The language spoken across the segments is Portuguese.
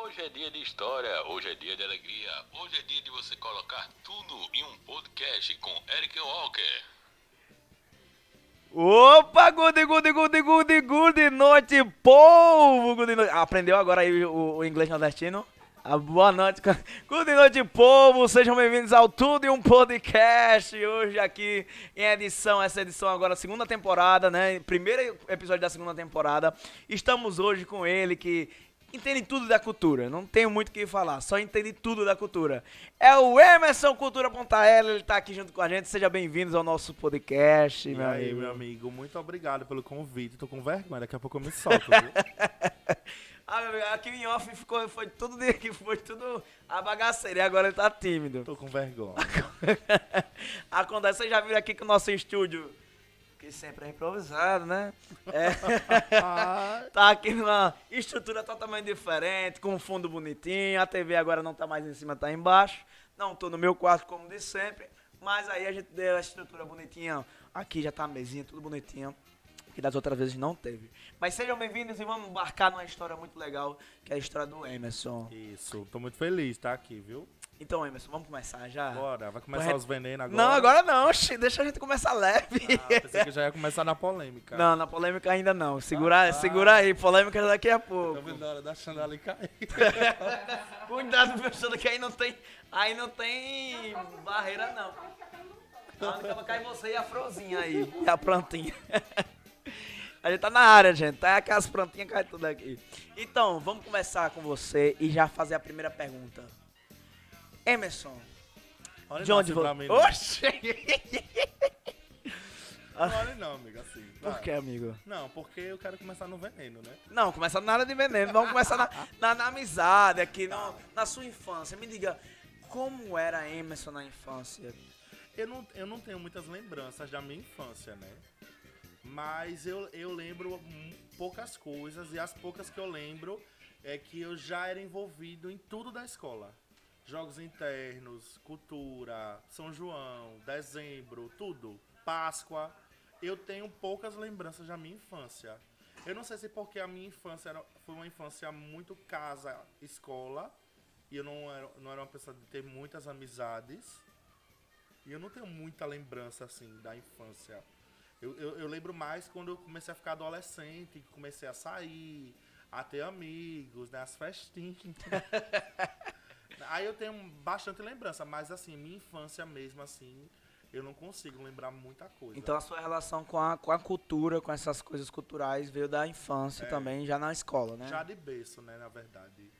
Hoje é dia de história, hoje é dia de alegria, hoje é dia de você colocar tudo em um podcast com Eric Walker. Opa, good, good, good, good, good noite, povo! Good noite. Aprendeu agora aí o, o inglês nordestino? Ah, boa noite, good noite, povo! Sejam bem-vindos ao Tudo em um Podcast. Hoje aqui em edição, essa edição agora, segunda temporada, né? Primeiro episódio da segunda temporada. Estamos hoje com ele que entende tudo da cultura. Não tenho muito o que falar, só entende tudo da cultura. É o Emerson Cultura Pontaela, ele tá aqui junto com a gente. Seja bem-vindos ao nosso podcast, E meu aí, amigo. meu amigo, muito obrigado pelo convite. Tô com vergonha, daqui a pouco eu me solto, viu? Ah, meu amigo, aqui em off ficou, foi tudo de que foi tudo a bagaceira e agora ele tá tímido. Tô com vergonha. Acontece, vocês já viram aqui que o nosso estúdio, que sempre é improvisado, né? É, tá aqui numa estrutura totalmente diferente, com um fundo bonitinho, a TV agora não tá mais em cima, tá embaixo. Não tô no meu quarto como de sempre, mas aí a gente deu a estrutura bonitinha. Aqui já tá a mesinha, tudo bonitinho. Que das outras vezes não teve. Mas sejam bem-vindos e vamos embarcar numa história muito legal, que é a história do Emerson. Isso, tô muito feliz de estar aqui, viu? Então, Emerson, vamos começar já? Bora, vai começar Corre- os venenos agora. Não, agora não, deixa a gente começar leve. Ah, pensei que já ia começar na polêmica. Não, na polêmica ainda não. Segura, segura aí, polêmica daqui a pouco. Tô vendo a hora da chandala cair. Cuidado, pensando que aí não tem, aí não tem barreira não. A única vai cair você e a frozinha aí, e a plantinha. A gente tá na área, gente. Tá aquelas plantinhas caem tudo aqui. Então, vamos começar com você e já fazer a primeira pergunta. Emerson, Olha de onde você... mim, não. Oxi! Não olha não, amigo, assim. Por Vai. que, amigo? Não, porque eu quero começar no veneno, né? Não, começa nada de veneno. Vamos começar na, na, na amizade aqui, no- na sua infância. Me diga, como era Emerson na infância? Eu não, eu não tenho muitas lembranças da minha infância, né? Mas eu, eu lembro poucas coisas e as poucas que eu lembro é que eu já era envolvido em tudo da escola. Jogos internos, cultura, São João, dezembro, tudo. Páscoa. Eu tenho poucas lembranças da minha infância. Eu não sei se porque a minha infância era- foi uma infância muito casa, escola, e eu não era, não era uma pessoa de ter muitas amizades. E eu não tenho muita lembrança, assim, da infância. Eu, eu, eu lembro mais quando eu comecei a ficar adolescente, comecei a sair, a ter amigos, né? As festinhas. Aí eu tenho bastante lembrança, mas assim, minha infância mesmo, assim, eu não consigo lembrar muita coisa. Então a sua relação com a, com a cultura, com essas coisas culturais, veio da infância É. também, já na escola, né? Já de berço, né, na verdade.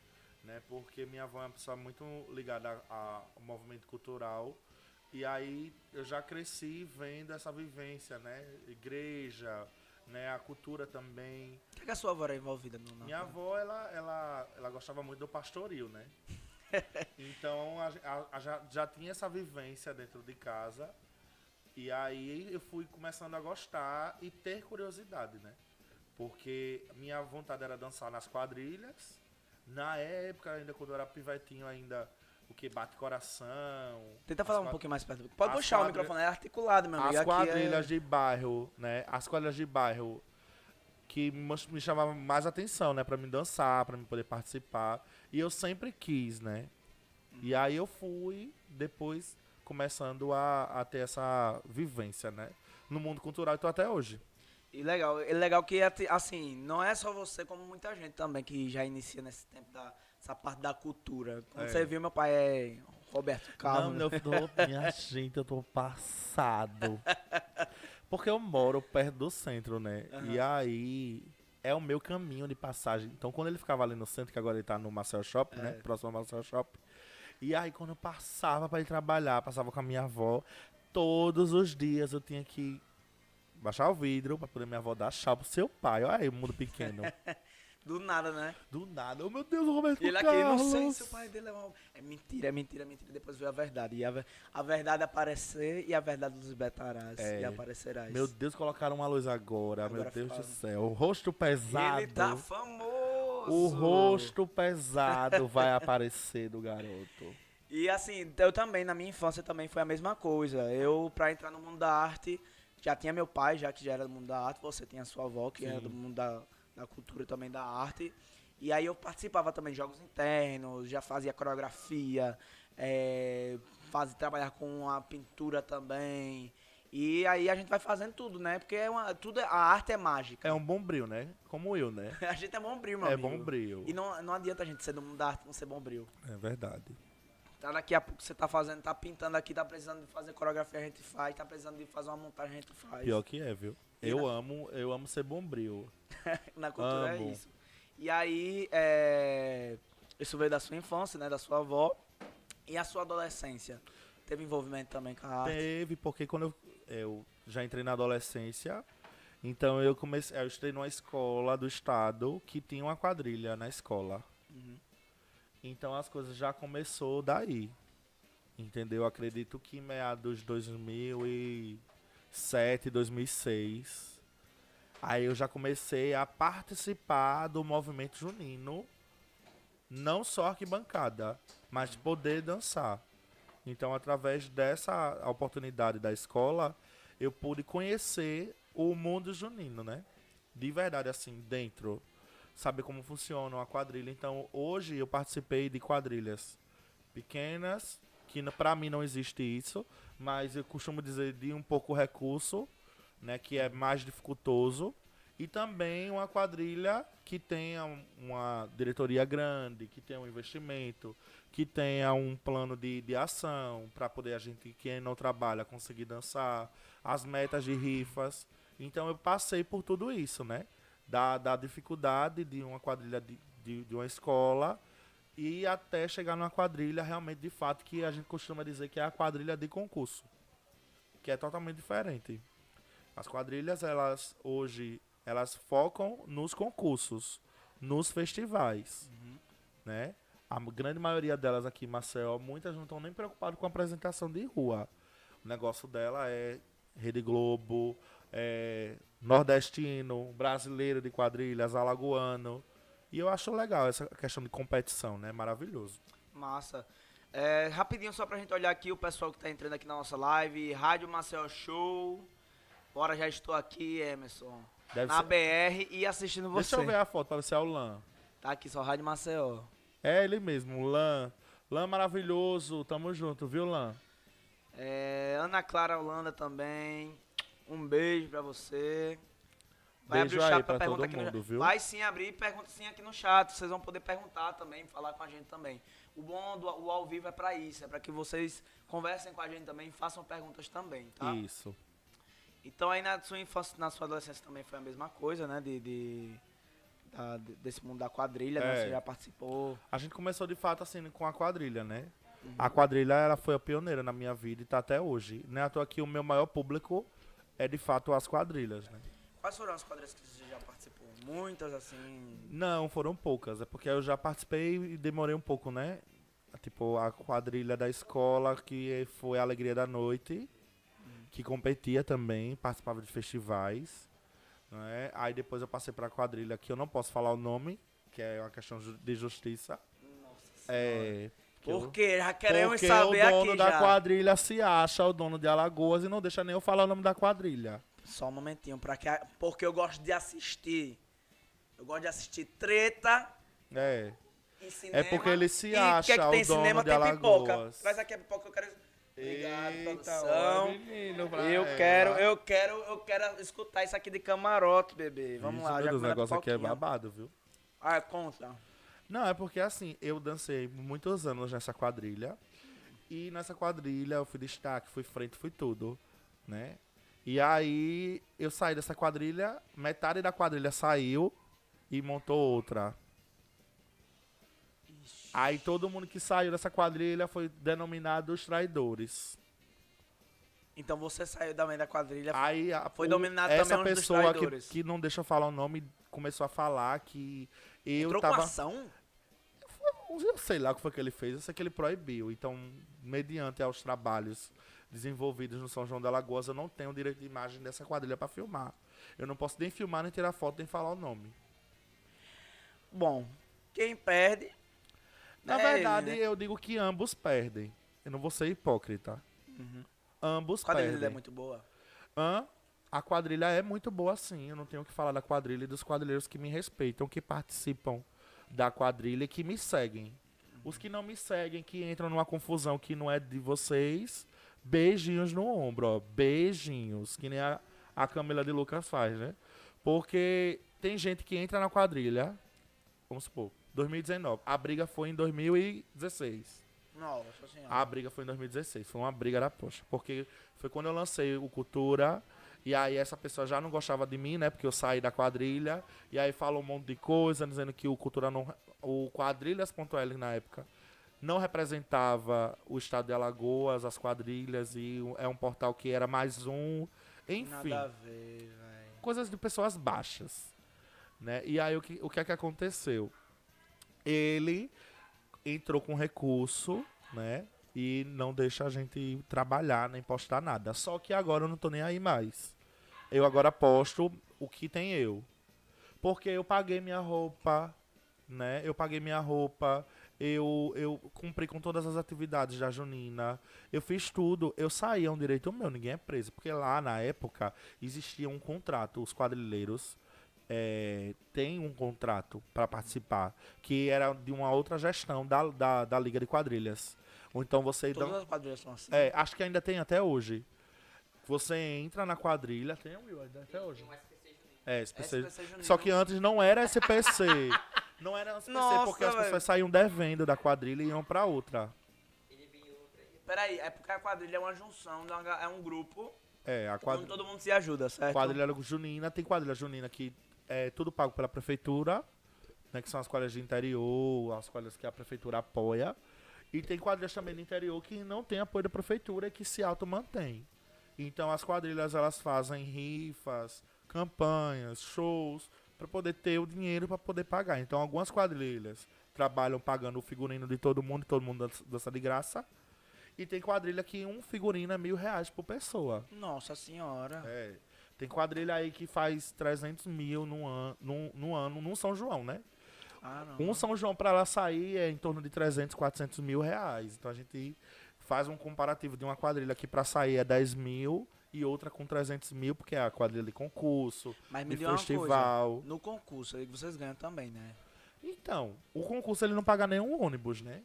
Né, porque minha avó é uma pessoa muito ligada ao movimento cultural. E aí eu já cresci vendo essa vivência, né? Igreja, né? A cultura também. O que, que a sua avó era envolvida no Minha avó, ela, ela, ela gostava muito do pastoril, né? Então a, a- já, já tinha essa vivência dentro de casa. E aí eu fui começando a gostar e ter curiosidade, né? Porque minha vontade era dançar nas quadrilhas. Na época, ainda quando eu era pivetinho, ainda o que bate coração. Tenta falar um pouquinho mais perto. Pode as puxar o quadri- microfone, é articulado, meu amigo. as Aqui quadrilhas é... de bairro, né? As quadrilhas de bairro que me chamavam mais atenção, né? Pra me dançar, pra me poder participar. E eu sempre quis, né? E aí eu fui, depois, começando a, a ter essa vivência, né? No mundo cultural e tô até hoje. E legal, é legal que, assim, não é só você, como muita gente também que já inicia nesse tempo da essa parte da cultura. Como É. você viu, meu pai é Roberto Carlos. né? eu tô, minha gente, eu tô passado. Porque eu moro perto do centro, né? E aí é o meu caminho de passagem. Então quando ele ficava ali no centro, que agora ele tá no Marcel Shop, né? Próximo ao Marcel Shop. E aí quando eu passava pra ir trabalhar, passava com a minha avó, todos os dias eu tinha que baixar o vidro pra poder minha avó dar tchau pro seu pai. Olha aí o mundo pequeno. Do nada, né? Do nada, oh meu Deus, o Roberto E ele aqui, não sei Carlos. se o pai dele é uma... É mentira, é mentira, é mentira. Depois veio a verdade. E a, a verdade aparecer e a verdade nos betarás. É. E aparecerás. Meu Deus, colocaram uma luz agora, Agora meu Deus fala. do céu. O rosto pesado. Ele tá famoso. O rosto pesado vai aparecer do garoto. E assim, eu também, na minha infância também foi a mesma coisa. Eu, pra entrar no mundo da arte, já tinha meu pai, já que já era do mundo da arte, você tinha sua avó, que era Sim. do mundo da, da cultura também da arte. E aí eu participava também de jogos internos, já fazia coreografia, é, fazia, trabalhar com a pintura também. E aí a gente vai fazendo tudo, né? Porque é uma, tudo, é- a arte é mágica. É um bom brilho, né? Como eu, né? A gente é bombril, meu É amigo. bom brilho. E não, não adianta a gente ser do mundo da arte não ser bombril. É verdade. Tá daqui a pouco você tá fazendo, tá pintando aqui, tá precisando de fazer coreografia, a gente faz, tá precisando de fazer uma montagem, a gente faz. Pior que é, viu? Eu amo, eu amo ser bombril. Na cultura Amo. é isso. E aí, é, isso veio da sua infância, né? Da sua avó. E a sua adolescência? Teve envolvimento também com a arte? Teve, porque quando eu, eu já entrei na adolescência, então eu comecei, eu estudei numa escola do estado que tinha uma quadrilha na escola. Uhum. Então as coisas já começou daí. Entendeu? Acredito que em meados de 2007, 2006, aí eu já comecei a participar do movimento junino, não só arquibancada, mas poder dançar. Então, através dessa oportunidade da escola, eu pude conhecer o mundo junino, né? De verdade, assim, dentro. Saber como funciona uma quadrilha. Então, hoje eu participei de quadrilhas pequenas, que pra mim não existe isso, mas eu costumo dizer de um pouco recurso, né? Que é mais dificultoso. E também uma quadrilha que tenha um- uma diretoria grande, que tenha um investimento, que tenha um plano de, de ação para poder a gente, quem não trabalha, conseguir dançar, as metas de rifas. Então eu passei por tudo isso, né? Da, da dificuldade de uma quadrilha de, de, de uma escola e até chegar numa quadrilha realmente de fato que a gente costuma dizer que é a quadrilha de concurso, que é totalmente diferente. As quadrilhas, elas hoje, elas focam nos concursos, nos festivais, né? A grande maioria delas aqui em Maceió, muitas não estão nem preocupadas com a apresentação de rua. O negócio dela é Rede Globo, é nordestino, brasileiro de quadrilhas, alagoano. E eu acho legal essa questão de competição, né? Maravilhoso. Massa. É, rapidinho, só pra gente olhar aqui o pessoal que tá entrando aqui na nossa live. Rádio Marcel Show. Bora, já estou aqui, Emerson. Deve na ser- BR e assistindo você. Deixa eu ver a foto para ver se é o Lan. Tá aqui só Rádio Maceió. É ele mesmo, o Lan. Lan maravilhoso, tamo junto, viu, Lan? É, Ana Clara Holanda também. Um beijo pra você. Beijo aí pra pergunta todo aqui no mundo, chat. viu? Vai sim abrir pergunta sim aqui no chat. Vocês vão poder perguntar também, falar com a gente também. O bom do o ao vivo é pra isso, é pra que vocês conversem com a gente também e façam perguntas também, tá? Isso. Então aí na sua infância, na sua adolescência também foi a mesma coisa, né? De, de- da- de- desse mundo da quadrilha, né? É. Você já participou. A gente começou de fato assim com a quadrilha, né? Uhum. A quadrilha ela foi a pioneira na minha vida e tá até hoje. Não é à toa que o meu maior público é de fato as quadrilhas, né? Quais foram as quadrilhas que você já participou? Muitas, assim. Não, foram poucas. É porque eu já participei e demorei um pouco, né? Tipo, a quadrilha da escola, que foi a Alegria da Noite, que competia também, participava de festivais. Né? Aí depois eu passei pra quadrilha, que eu não posso falar o nome, que é uma questão de justiça. Nossa É. que eu- Por quê? Já queremos Porque saber o dono aqui da já. quadrilha se acha o dono de Alagoas e não deixa nem eu falar o nome da quadrilha. Só um momentinho, pra que, porque eu gosto de assistir. Eu gosto de assistir treta É. e cinema. É porque ele se e acha que é que tem cinema, tem pipoca. Alagoas. Traz aqui a pipoca que eu quero. Obrigado, Eita, produção. ó, menino, Eu ela. quero, eu quero, eu quero escutar isso aqui de camarote, bebê. Vamos Isso, lá, já Deus, o negócio aqui é babado, viu? Ah, conta. Não, é porque assim, eu dancei muitos anos nessa quadrilha. E nessa quadrilha eu fui destaque, fui frente, fui tudo, né? E aí eu saí dessa quadrilha, metade da quadrilha saiu e montou outra. Aí todo mundo que saiu dessa quadrilha foi denominado os traidores. Então você saiu também da quadrilha. Aí a- Foi dominado essa também dos pessoa que, que não deixa eu falar o nome começou a falar que eu entrou tava ação? eu sei lá o que foi que ele fez, eu sei que ele proibiu. Então, mediante aos trabalhos desenvolvidos no São João da Lagoas, eu não tenho direito de imagem dessa quadrilha para filmar. Eu não posso nem filmar, nem tirar foto, nem falar o nome. Bom, quem perde. Na é verdade, ele, né? eu digo que ambos perdem. Eu não vou ser hipócrita. Ambos A quadrilha perdem. dele é muito boa. Hã? A quadrilha é muito boa sim. Eu não tenho o que falar da quadrilha e dos quadrilheiros que me respeitam, que participam da quadrilha que me seguem. Os que não me seguem, que entram numa confusão que não é de vocês, beijinhos no ombro, ó. Beijinhos. Que nem a, a Camila de Lucas faz, né? Porque tem gente que entra na quadrilha, vamos supor, 2019. A briga foi em 2016. Nossa senhora. A briga foi em 2016. Foi uma briga da poxa. Porque foi quando eu lancei o Cultura. E aí essa pessoa já não gostava de mim, né? Porque eu saí da quadrilha. E aí falou um monte de coisa, dizendo que o Cultura não. O Quadrilhas.l na época não representava o estado de Alagoas, as quadrilhas, e é um portal que era mais um. Enfim, Nada a ver, coisas de pessoas baixas. Né? E aí o que, o que é que aconteceu? Ele entrou com recurso, né? E não deixa a gente trabalhar nem postar nada. Só que agora eu não tô nem aí mais. Eu agora posto o que tem eu. Porque eu paguei minha roupa, né? Eu paguei minha roupa, eu, eu cumpri com todas as atividades da Junina, eu fiz tudo, eu saí, é um direito meu, ninguém é preso. Porque lá na época existia um contrato, os quadrilheiros é, têm um contrato para participar, que era de uma outra gestão da, da, da Liga de Quadrilhas. Ou então você. Todas dá- as quadrilhas são assim. é, acho que ainda tem até hoje. Você entra na quadrilha. Tem um Will, ainda até hoje. É, SPC. SPC. Só que antes não era SPC. não era SPC Nossa, porque as velho. pessoas saíam devendo da quadrilha e iam pra outra. Peraí, é porque a quadrilha é uma junção, ga- é um grupo É, a onde quadrilha, todo mundo se ajuda, certo? quadrilha junina. Tem quadrilha junina que é tudo pago pela prefeitura. Né, que são as quadrilhas de interior, as quadrilhas que a prefeitura apoia. E tem quadrilhas também do interior que não tem apoio da prefeitura e que se auto-mantém. Então as quadrilhas elas fazem rifas, campanhas, shows para poder ter o dinheiro para poder pagar. Então algumas quadrilhas trabalham pagando o figurino de todo mundo, todo mundo dan- dança de graça. E tem quadrilha que um figurino é mil reais por pessoa. Nossa senhora. É. Tem quadrilha aí que faz 300 mil no, an no, no ano, num São João, né? Ah. Um São João para ela sair é em torno de 300, 400 mil reais. Então a gente faz um comparativo de uma quadrilha que para sair é 10 mil e outra com 300 mil, porque é a quadrilha de concurso, Mas me de festival. coisa. No concurso aí vocês ganham também, né? Então, o concurso ele não paga nenhum ônibus, né?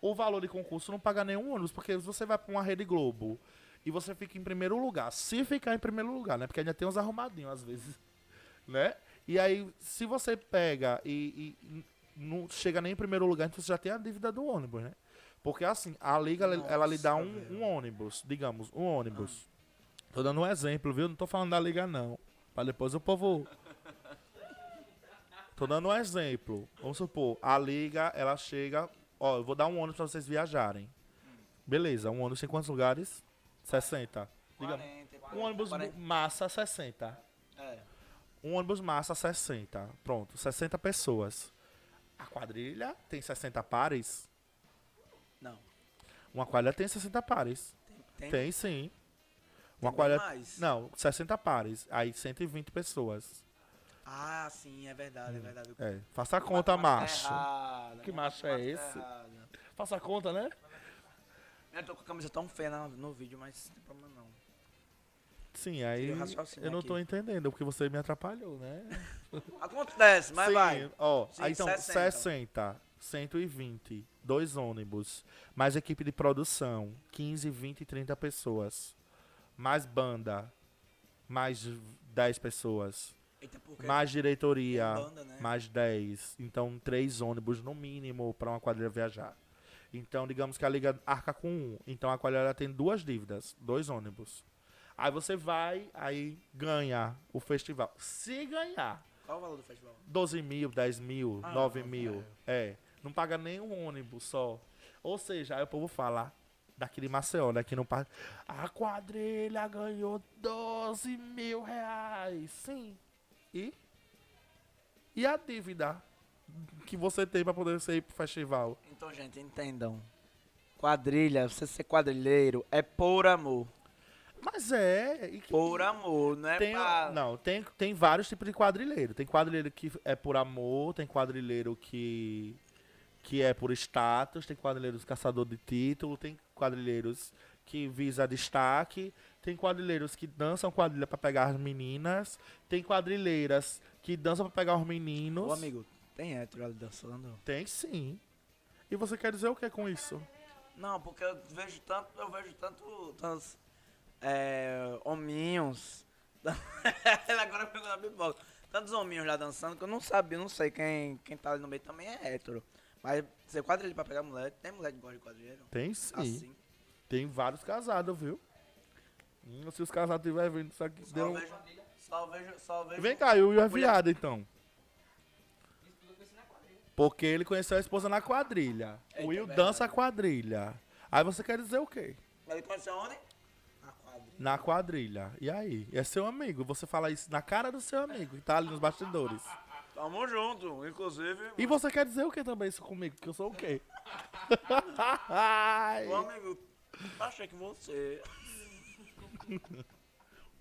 O valor de concurso não paga nenhum ônibus, porque você vai para uma Rede Globo e você fica em primeiro lugar, se ficar em primeiro lugar, né? Porque ainda tem uns arrumadinhos às vezes, né? E aí, se você pega e, e não chega nem em primeiro lugar, então você já tem a dívida do ônibus, né? Porque assim, a liga ela, ela lhe dá Nossa, um, um ônibus, digamos, um ônibus. Tô dando um exemplo, viu? Não tô falando da liga não. Pra depois o povo Tô dando um exemplo. Vamos supor, a liga, ela chega. Ó, eu vou dar um ônibus pra vocês viajarem. Beleza, um ônibus tem quantos lugares? 60. Digamos. 40, Um ônibus 40. massa, 60. É. Um ônibus massa, 60. Pronto, 60 pessoas. A quadrilha tem 60 pares? Não. Uma quadrilha tem 60 pares. Tem, Tem sim. Uma Tem mais? Não, 60 pares. Aí 120 pessoas. Ah, sim, é verdade, é verdade. É. Faça a conta, macho. Errada, Que a macho é esse? errada. Faça a conta, né? Eu tô com a camisa tão feia no, no vídeo, mas não tem problema não. Sim, aí eu não aqui. tô entendendo, porque você me atrapalhou, né? Acontece, mas Sim, vai. Ó, Sim, aí então 60. 60, 120, dois ônibus, mais equipe de produção, 15, 20 e 30 pessoas, mais banda, mais 10 pessoas, Eita, mais diretoria, banda, né? mais 10. Então, três ônibus no mínimo para uma quadrilha viajar. Então, digamos que a liga arca com um. Então, a quadrilha tem duas dívidas, dois ônibus. Aí você vai, aí ganha o festival. Se ganhar, Qual o valor do festival? 12 mil, 10 mil, Ah, 9 não, mil. É. Não paga nem um ônibus só. Ou seja, aí o povo fala daqui de Maceió, né? Que não paga. A quadrilha ganhou 12 mil reais. Sim. E? E a dívida que você tem pra poder sair pro festival? Então, gente, entendam. Quadrilha, você ser quadrilheiro é por amor. Mas é. que- Por amor, não é Tem, pra... não, tem, tem vários tipos de quadrilheiro. Tem quadrilheiro que é por amor, tem quadrilheiro que, que é por status, tem quadrilheiros caçador de título, tem quadrilheiros que visa destaque, tem quadrilheiros que dançam quadrilha pra pegar as meninas, tem quadrilheiras que dançam pra pegar os meninos. Ô, amigo, tem hétero ali dançando? Tem sim. E você quer dizer o que com isso? Não, porque eu vejo tanto, eu vejo tanto, tantos, é, hominhos. Ela agora pegou na pipoca. Tantos hominhos lá dançando que eu não sabia, não sei quem, quem tá ali no meio também é hétero. Mas você quadrilha pra pegar mulher, tem mulher que gosta de quadrilheiro? Tem sim. Assim. Tem vários casados, viu? Hum, se os casados estiverem vendo isso aqui, Só deu... vejo, só vejo, só vejo. Vem cá, e o Will é viado, então. Porque ele conheceu a esposa na quadrilha. Eita, o Will verdade. dança a quadrilha. Aí você quer dizer o quê? Ele conheceu onde? Na quadrilha. Na quadrilha. E aí? É seu amigo. Você fala isso na cara do seu amigo, que tá ali nos bastidores. Tamo junto, inclusive. E você quer dizer o que também isso comigo? Que eu sou o quê? Ô amigo, achei que você.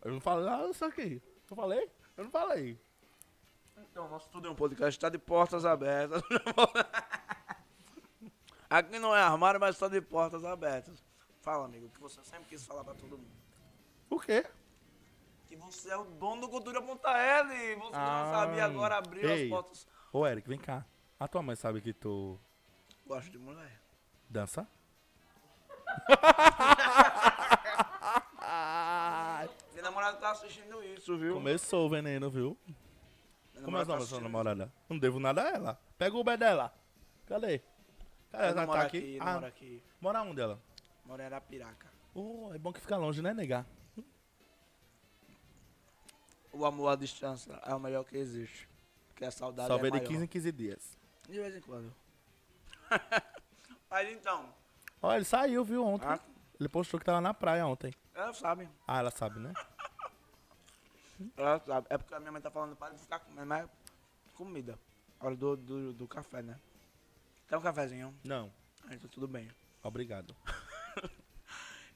eu não falei nada disso aqui. Eu falei? Eu não falei. Então, nosso Tudo é um Podcast está de portas abertas. Aqui não é armário, mas está de portas abertas. Fala, amigo, o que você sempre quis falar pra todo mundo. O quê? Que você é o dono do Cultura.l. Você Ah, não sabia agora abrir ei. as portas. Ô, Eric, vem cá. A tua mãe sabe que tu Gosto de mulher. dança? Minha namorada tá assistindo isso, viu? Começou o veneno, viu? Como é o nome namorada da tá sua namorada? Não devo nada a ela. Pega o Uber dela. Cadê? Cadê? Ela Ela mora tá aqui, aqui? Ah, mora aqui. mora onde ela? Mora em Arapiraca. Oh, é bom que fica longe, né, negar? O amor à distância é o melhor que existe. Porque a saudade Só é vê de maior. 15 em 15 dias. De vez em quando. Mas então, Ó, ele saiu, viu, ontem. Ah. Ele postou que tava na praia ontem. ela sabe. Ah, ela sabe, né? Ela sabe. É porque a minha mãe tá falando para de ficar comendo mais comida. A hora do, do, do café, né? Quer um cafezinho? Não. Aí tá tudo bem. Obrigado.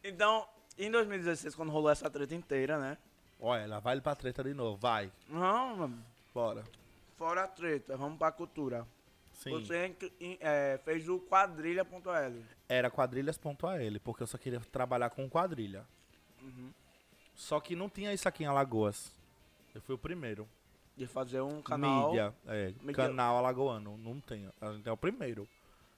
Então, em 2016, quando rolou essa treta inteira, né? Olha, ela vai pra treta de novo. Vai. Não, mano, Bora. fora a treta, vamos pra cultura. Sim. Você in- é, fez o quadrilha.l. Era quadrilhas.al, porque eu só queria trabalhar com quadrilha. Uhum. Só que não tinha isso aqui em Alagoas. Eu fui o primeiro. De fazer um canal. Mídia, é, Mídia- canal alagoano. Não tem. A gente é o primeiro.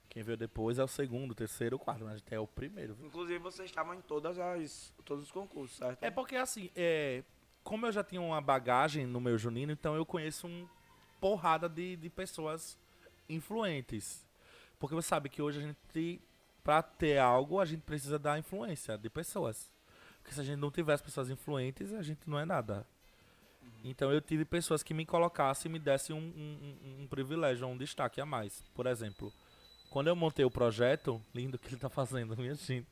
Quem veio depois é o segundo, terceiro, quarto. Mas a gente é o primeiro. viu? Inclusive, vocês estavam em todas as, todos os concursos, certo? É porque assim, é, como eu já tinha uma bagagem no meu junino, então eu conheço um porrada de, de pessoas influentes. Porque você sabe que hoje a gente, pra ter algo, a gente precisa da influência de pessoas. Porque se a gente não tiver as pessoas influentes, a gente não é nada. Então eu tive pessoas que me colocassem e me dessem um, um- um- um privilégio, um destaque a mais. Por exemplo, quando eu montei o projeto, lindo que ele tá fazendo, minha gente.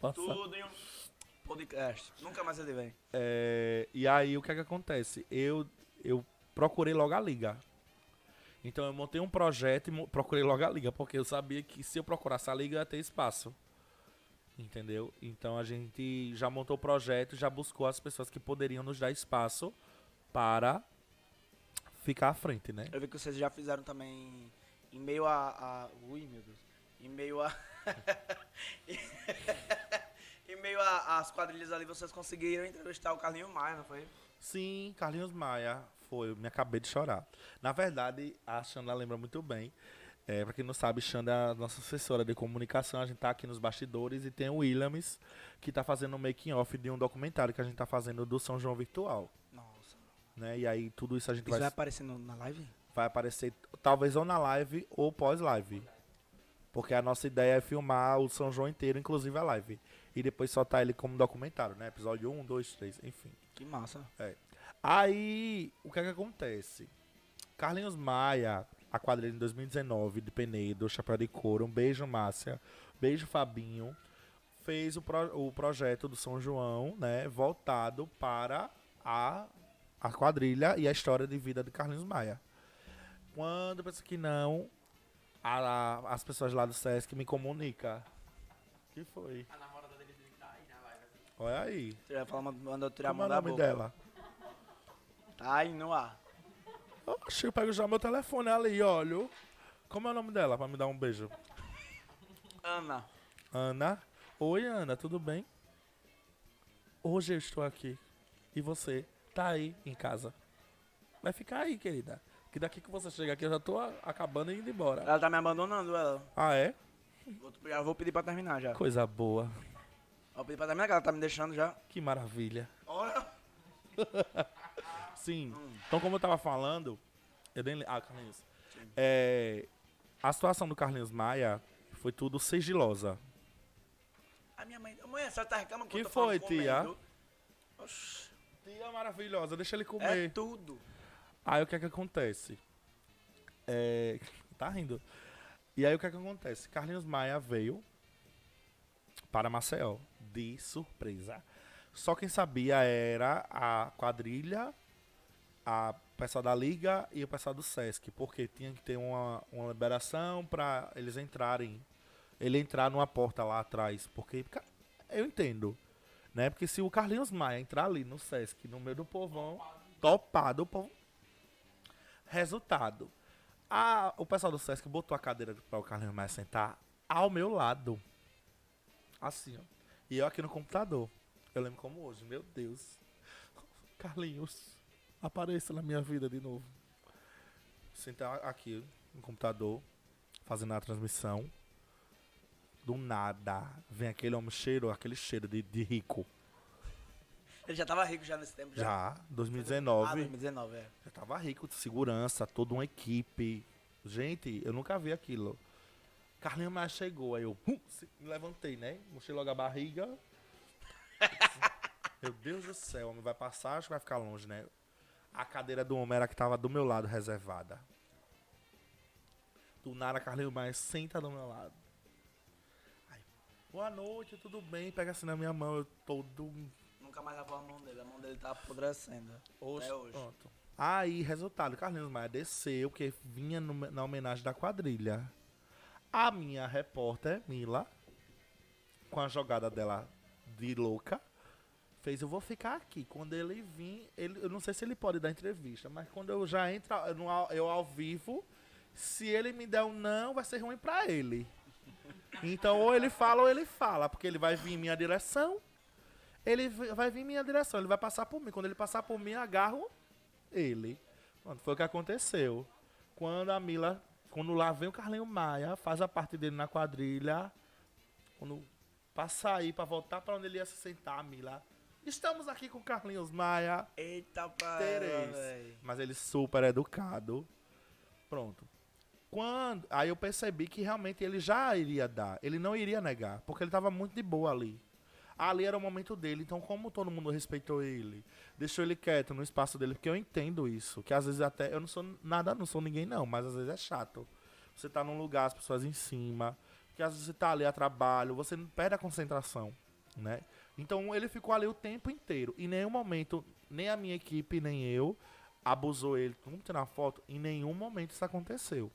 Passa- Tudo em um podcast. Nunca mais ele vem. é, e aí o que é que acontece? Eu, eu procurei logo a liga. Então eu montei um projeto e procurei logo a liga, porque eu sabia que se eu procurasse a liga ia ter espaço. Entendeu? Então a gente já montou o projeto, já buscou as pessoas que poderiam nos dar espaço para ficar à frente, né? Eu vi que vocês já fizeram também em meio a. a ui, meu Deus. Em meio a. meio às quadrilhas ali, vocês conseguiram entrevistar o Carlinho Maia, não foi? Sim, Carlinhos Maia foi. Eu me acabei de chorar. Na verdade, a Xanda lembra muito bem. É, pra quem não sabe, Xanda é a nossa assessora de comunicação. A gente tá aqui nos bastidores e tem o Williams, que tá fazendo um making off de um documentário que a gente tá fazendo do São João Virtual. Nossa. Né? E aí tudo isso a gente Isso vai, vai aparecer no- na live? vai aparecer talvez ou na live ou pós-live. Porque a nossa ideia é filmar o São João inteiro, inclusive a live. E depois soltar ele como documentário, né? Episódio 1, 2, 3, enfim. Que massa. Aí, o que é que acontece? Carlinhos Maia, a quadrilha em 2019 de Penedo, Chapéu de Couro, um beijo Márcia, beijo Fabinho, fez o, pro- o projeto do São João, né, voltado para a, a quadrilha e a história de vida de Carlinhos Maia. Quando eu penso que não, a- a- as pessoas lá do Sesc me comunicam. que foi? A namorada dele tá aí na live. assim. Olha aí. Você vai falar, mandou eu tirar a Como é mão o da nome boca. dela? Tá aí no ar. Oxe, eu pego já meu telefone ali, olha. Como é o nome dela pra me dar um beijo? Ana. Ana. Oi, Ana, tudo bem? Hoje eu estou aqui e você tá aí em casa. Vai ficar aí, querida. Que daqui que você chega aqui eu já tô a- acabando e indo embora. Ela tá me abandonando, ela. Ah, é? Vou, já vou pedir pra terminar já. Coisa boa. Vou pedir pra terminar, que ela tá me deixando já. Que maravilha. Olha. Sim. Então, como eu tava falando, eu nem. le- Ah, Carlinhos. É, a situação do Carlinhos Maia foi tudo sigilosa. A minha mãe. Mãe, a senhora tá reclamando Que eu tô foi, falando tia? comendo? Oxi, Tia maravilhosa, deixa ele é comer. tudo. Aí o que é que acontece? É, tá rindo. E aí o que é que acontece? Carlinhos Maia veio para Maceió de surpresa. Só quem sabia era a quadrilha, a pessoal da liga e o pessoal do Sesc, porque tinha que ter uma, uma liberação para eles entrarem, ele entrar numa porta lá atrás, porque eu entendo, né? Porque se o Carlinhos Maia entrar ali no Sesc, no meio do povão, topado, o povo Resultado. A, o pessoal do Sesc botou a cadeira para o Carlinhos Maia sentar ao meu lado. Assim, ó. E eu aqui no computador. Eu lembro como hoje, meu Deus. Carlinhos, apareça na minha vida de novo. Sentar aqui no computador, fazendo a transmissão. Do nada, vem aquele homem cheiro, aquele cheiro de, de rico. Ele já tava rico já nesse tempo. Já. Já, Ah, 2019. 2019, é. Já tava rico de segurança, toda uma equipe. Gente, eu nunca vi aquilo. Carlinhos Maia chegou, aí eu hum, me levantei, né? Mostrei logo a barriga. meu Deus do céu, homem vai passar, acho que vai ficar longe, né? A cadeira do homem era a que tava do meu lado, reservada. Do nada, Carlinhos Maia senta do meu lado. Boa noite, tudo bem? Pega assim na minha mão, eu todo Nunca mais lavou a mão dele. A mão dele tá apodrecendo. Hoje, Até hoje. Pronto. Aí, resultado, Carlinhos Maia desceu, porque vinha no- na homenagem da quadrilha. A minha repórter, Mila, com a jogada dela de louca, fez, eu vou ficar aqui. Quando ele vir, ele, eu não sei se ele pode dar entrevista, mas quando eu já entro eu no ao- eu ao vivo, se ele me der um não, vai ser ruim pra ele. Então, ou ele fala ou ele fala, porque ele vai vir em minha direção, ele vai vir em minha direção, ele vai passar por mim. Quando ele passar por mim, eu agarro ele. Pronto, foi o que aconteceu. Quando a Mila, quando lá vem o Carlinho Maia, faz a parte dele na quadrilha, quando passa aí pra voltar pra onde ele ia se sentar, a Mila, estamos aqui com o Carlinhos Maia. Eita, pai. Mas ele super educado. Pronto. Quando, aí eu percebi que realmente ele já iria dar. Ele não iria negar, porque ele tava muito de boa ali. Ali era o momento dele, então como todo mundo respeitou ele, deixou ele quieto no espaço dele, porque eu entendo isso, que às vezes até eu não sou nada, não sou ninguém não, mas às vezes é chato. Você tá num lugar, as pessoas em cima, que às vezes você tá ali a trabalho, você perde a concentração, né? Então ele ficou ali o tempo inteiro. Em nenhum momento, nem a minha equipe, nem eu, abusou ele. Vamos tirar foto? Em nenhum momento isso aconteceu.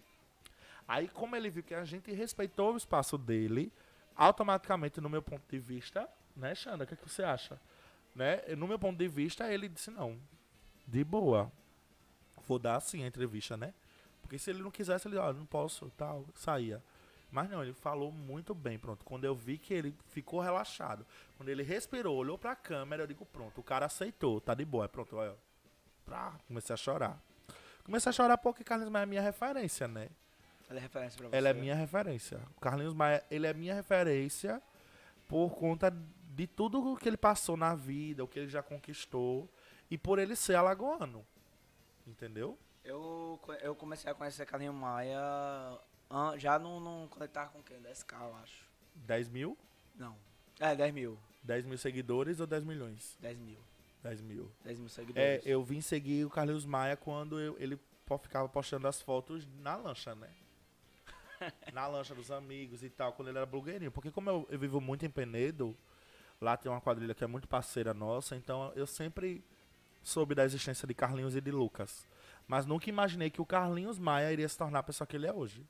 Aí, como ele viu que a gente respeitou o espaço dele, automaticamente, no meu ponto de vista, né, Xanda? O que, é que você acha? Né? No meu ponto de vista, ele disse: não, de boa. Vou dar sim a entrevista, né? Porque se ele não quisesse, ele, ó, não posso, tal, saía. Mas não, ele falou muito bem, pronto. Quando eu vi que ele ficou relaxado, quando ele respirou, olhou pra câmera, eu digo, pronto, o cara aceitou, tá de boa, pronto, olha. Pra, comecei a chorar. Comecei a chorar porque Carlinhos Maia é minha referência, né? Ela é referência pra você. Ela é minha referência. O Carlinhos Maia, ele é minha referência por conta de tudo que ele passou na vida, o que ele já conquistou, e por ele ser alagoano. Entendeu? Eu, eu comecei a conhecer Carlinho Maia já no, no, quando ele tava com quem? 10k, eu acho. 10 mil? Não. É, 10 mil. 10 mil seguidores ou 10 milhões? 10 mil. 10 mil. 10 mil É, seguidores. eu vim seguir o Carlinhos Maia quando eu- ele ficava postando as fotos na lancha, né? na lancha dos amigos e tal, quando ele era blogueirinho. Porque como eu, eu vivo muito em Penedo, lá tem uma quadrilha que é muito parceira nossa, então eu sempre soube da existência de Carlinhos e de Lucas. Mas nunca imaginei que o Carlinhos Maia iria se tornar a pessoa que ele é hoje.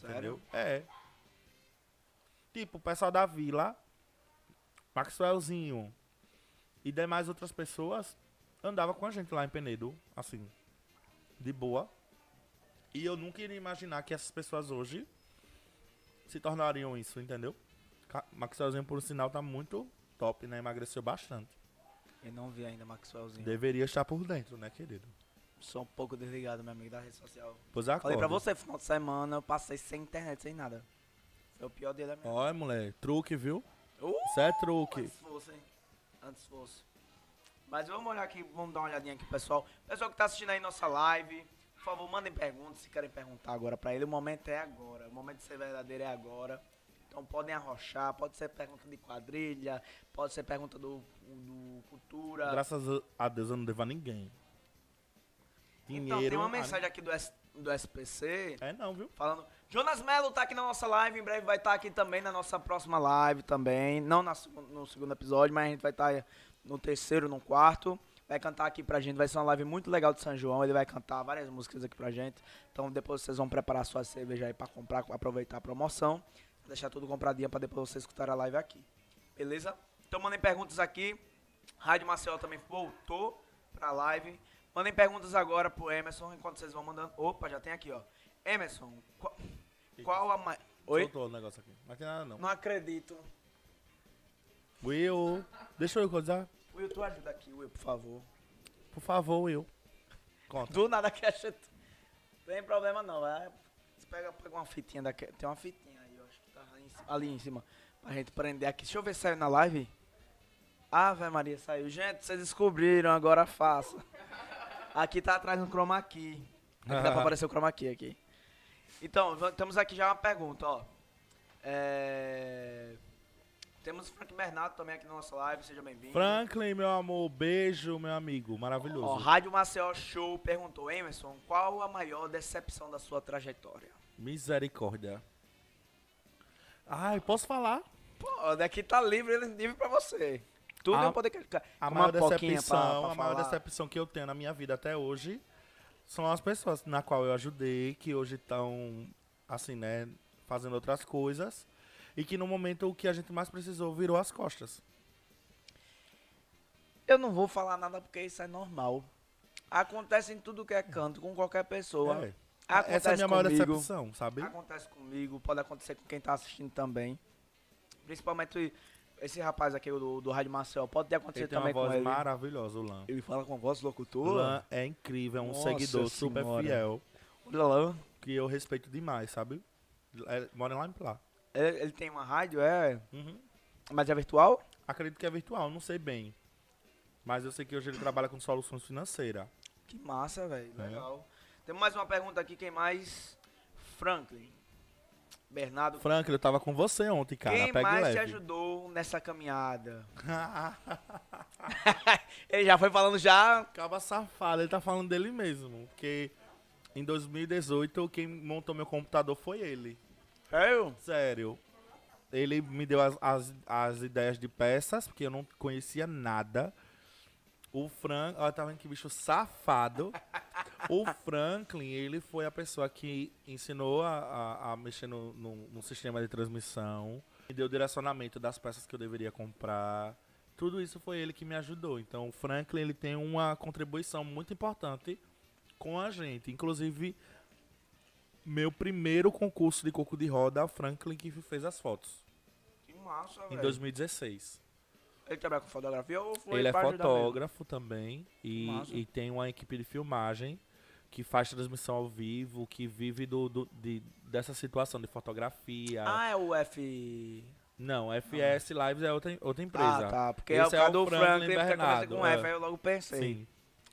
Sério? Entendeu? É. Tipo, o pessoal da vila, Maxwellzinho e demais outras pessoas andava com a gente lá em Penedo, assim, de boa. E eu nunca iria imaginar que essas pessoas hoje se tornariam isso, entendeu? Maxwellzinho, por sinal, tá muito top, né? Emagreceu bastante. Eu não vi ainda Maxwellzinho. Deveria estar por dentro, né, querido? Sou um pouco desligado, meu amigo, da rede social. Pois acorda. Falei pra você, final de semana eu passei sem internet, sem nada. Foi o pior dia da minha Olha, mulher, truque, viu? Uh, Isso é truque. Antes fosse, hein? Antes fosse. Mas vamos olhar aqui, vamos dar uma olhadinha aqui, pessoal. Pessoal que tá assistindo aí nossa live, por favor, mandem perguntas se querem perguntar agora pra ele. O momento é agora. O momento de ser verdadeiro é agora. Então podem arrochar, pode ser pergunta de quadrilha, pode ser pergunta do, do cultura. Graças a Deus eu não devo a ninguém. Dinheiro. então, tem uma mensagem aqui do, S- do SPC É não, viu? falando. Jonas Melo tá aqui na nossa live, em breve vai estar aqui também na nossa próxima live também. Não na no segundo episódio, mas a gente vai estar no terceiro, no quarto. Vai cantar aqui pra gente, vai ser uma live muito legal de São João. Ele vai cantar várias músicas aqui pra gente. Então depois vocês vão preparar sua cerveja aí pra comprar, aproveitar a promoção. Deixar tudo compradinho pra depois vocês escutarem a live aqui. Beleza? Então mandem perguntas aqui. Rádio Marcel também voltou pra live. Mandem perguntas agora pro Emerson, enquanto vocês vão mandando. Opa, já tem aqui, ó. Emerson, qual, qual a mais. Oi? Soltou o negócio aqui. Não tem nada não. Não acredito. Will, deixa eu coisar. Will, tu ajuda aqui, Will, por favor. Por favor, Will. Conta. Do nada que a gente. Não tem problema não. Você pega, pega uma fitinha daqui. Tem uma fitinha aí, eu acho que tá ali em, cima. Pra gente prender aqui. Deixa eu ver se saiu na live. Ave Maria, saiu. Gente, vocês descobriram, agora faça. Aqui tá atrás no chroma key. Aqui dá pra aparecer o chroma key aqui. Então, temos aqui já uma pergunta, ó. É... Temos o Frank Bernardo também aqui na nossa live, seja bem-vindo. Franklin, meu amor, beijo, meu amigo. Maravilhoso. Ó, Rádio Maceió Show perguntou, Emerson, qual a maior decepção da sua trajetória? Misericórdia. Ai, posso falar? Pô, daqui tá livre, ele livre pra você. Tudo A- é um poder que A maior decepção, pra- pra a maior decepção que eu tenho na minha vida até hoje são as pessoas na qual eu ajudei, que hoje estão, assim, né, fazendo outras coisas. E que no momento o que a gente mais precisou virou as costas. Eu não vou falar nada porque isso é normal. Acontece em tudo que é canto, com qualquer pessoa. É. Acontece Essa é a minha maior comigo. decepção, sabe? Acontece comigo, pode acontecer com quem tá assistindo também. Principalmente esse rapaz aqui do, do Rádio Marcel, pode ter acontecido Ele tem uma também com voz maravilhosa, o Lan. Ele fala com voz O locutora. Lan é incrível, é um Nossa seguidor super Senhora. fiel, Olha lá. que eu respeito demais, sabe? É, mora lá em Plá. Ele, ele tem uma rádio, é. Uhum. Mas é virtual? Acredito que é virtual, não sei bem. Mas eu sei que hoje ele trabalha com soluções financeiras. Que massa, velho. É. Temos mais uma pergunta aqui, quem mais? Franklin. Bernardo. Franklin, eu tava com você ontem, cara. quem Pega mais leve. te ajudou nessa caminhada? Ele já foi falando já. Acaba safado, ele tá falando dele mesmo. Porque em 2018 quem montou meu computador foi ele. Eu? Sério. Ele me deu as, as, as ideias de peças, porque eu não conhecia nada. O Frank, olha, tá vendo que bicho safado. o Franklin, ele foi a pessoa que ensinou a, a, a mexer no, no, no sistema de transmissão, me deu o direcionamento das peças que eu deveria comprar. Tudo isso foi ele que me ajudou. Então, o Franklin, ele tem uma contribuição muito importante com a gente. Inclusive, meu primeiro concurso de coco de roda, o Franklin que fez as fotos. Que massa, Em velho. 2016. Ele trabalha com fotografia ou foi Ele é fotógrafo também e, Massa. e tem uma equipe de filmagem que faz transmissão ao vivo, que vive do, do- de, dessa situação de fotografia. Ah, é o F. Não, FS Lives é outra, outra empresa. Ah, tá. Porque Esse é o cara do Franklin Franklin, Bernardo, com é. F, aí eu logo pensei. Sim,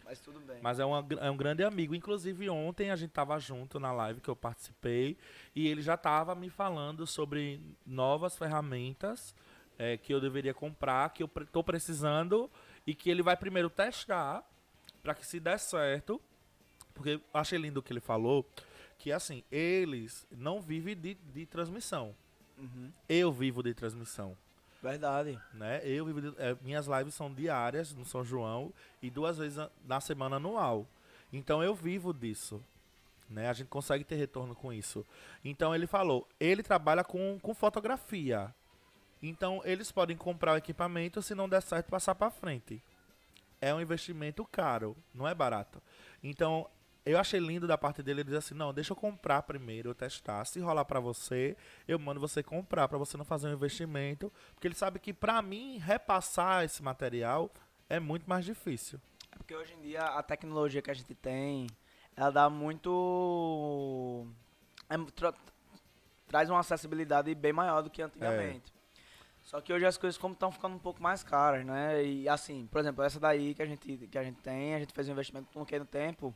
Mas tudo bem. mas é, uma, é um grande amigo. Inclusive, ontem a gente tava junto na live que eu participei e ele já tava me falando sobre novas ferramentas é, que eu deveria comprar, que eu tô precisando e que ele vai primeiro testar para que se der certo. Porque eu achei lindo o que ele falou, que assim, eles não vivem de, de transmissão. Uhum. Eu vivo de transmissão Verdade. né? Eu vivo de- é, minhas lives são diárias no São João e duas vezes na semana anual. Então eu vivo disso. Né? A gente consegue ter retorno com isso. Então ele falou, ele trabalha com, com fotografia. Então eles podem comprar o equipamento, se não der certo, passar para frente. É um investimento caro, não é barato. Então eu achei lindo da parte dele ele dizer assim: não, deixa eu comprar primeiro, eu testar. Se rolar pra você, eu mando você comprar, pra você não fazer um investimento. Porque ele sabe que pra mim repassar esse material é muito mais difícil. É porque hoje em dia a tecnologia que a gente tem, ela dá muito. é tra- traz uma acessibilidade bem maior do que antigamente. Só que hoje as coisas como estão ficando um pouco mais caras, né? E assim, por exemplo, essa daí que a gente, que a gente tem, a gente fez um investimento que no tempo,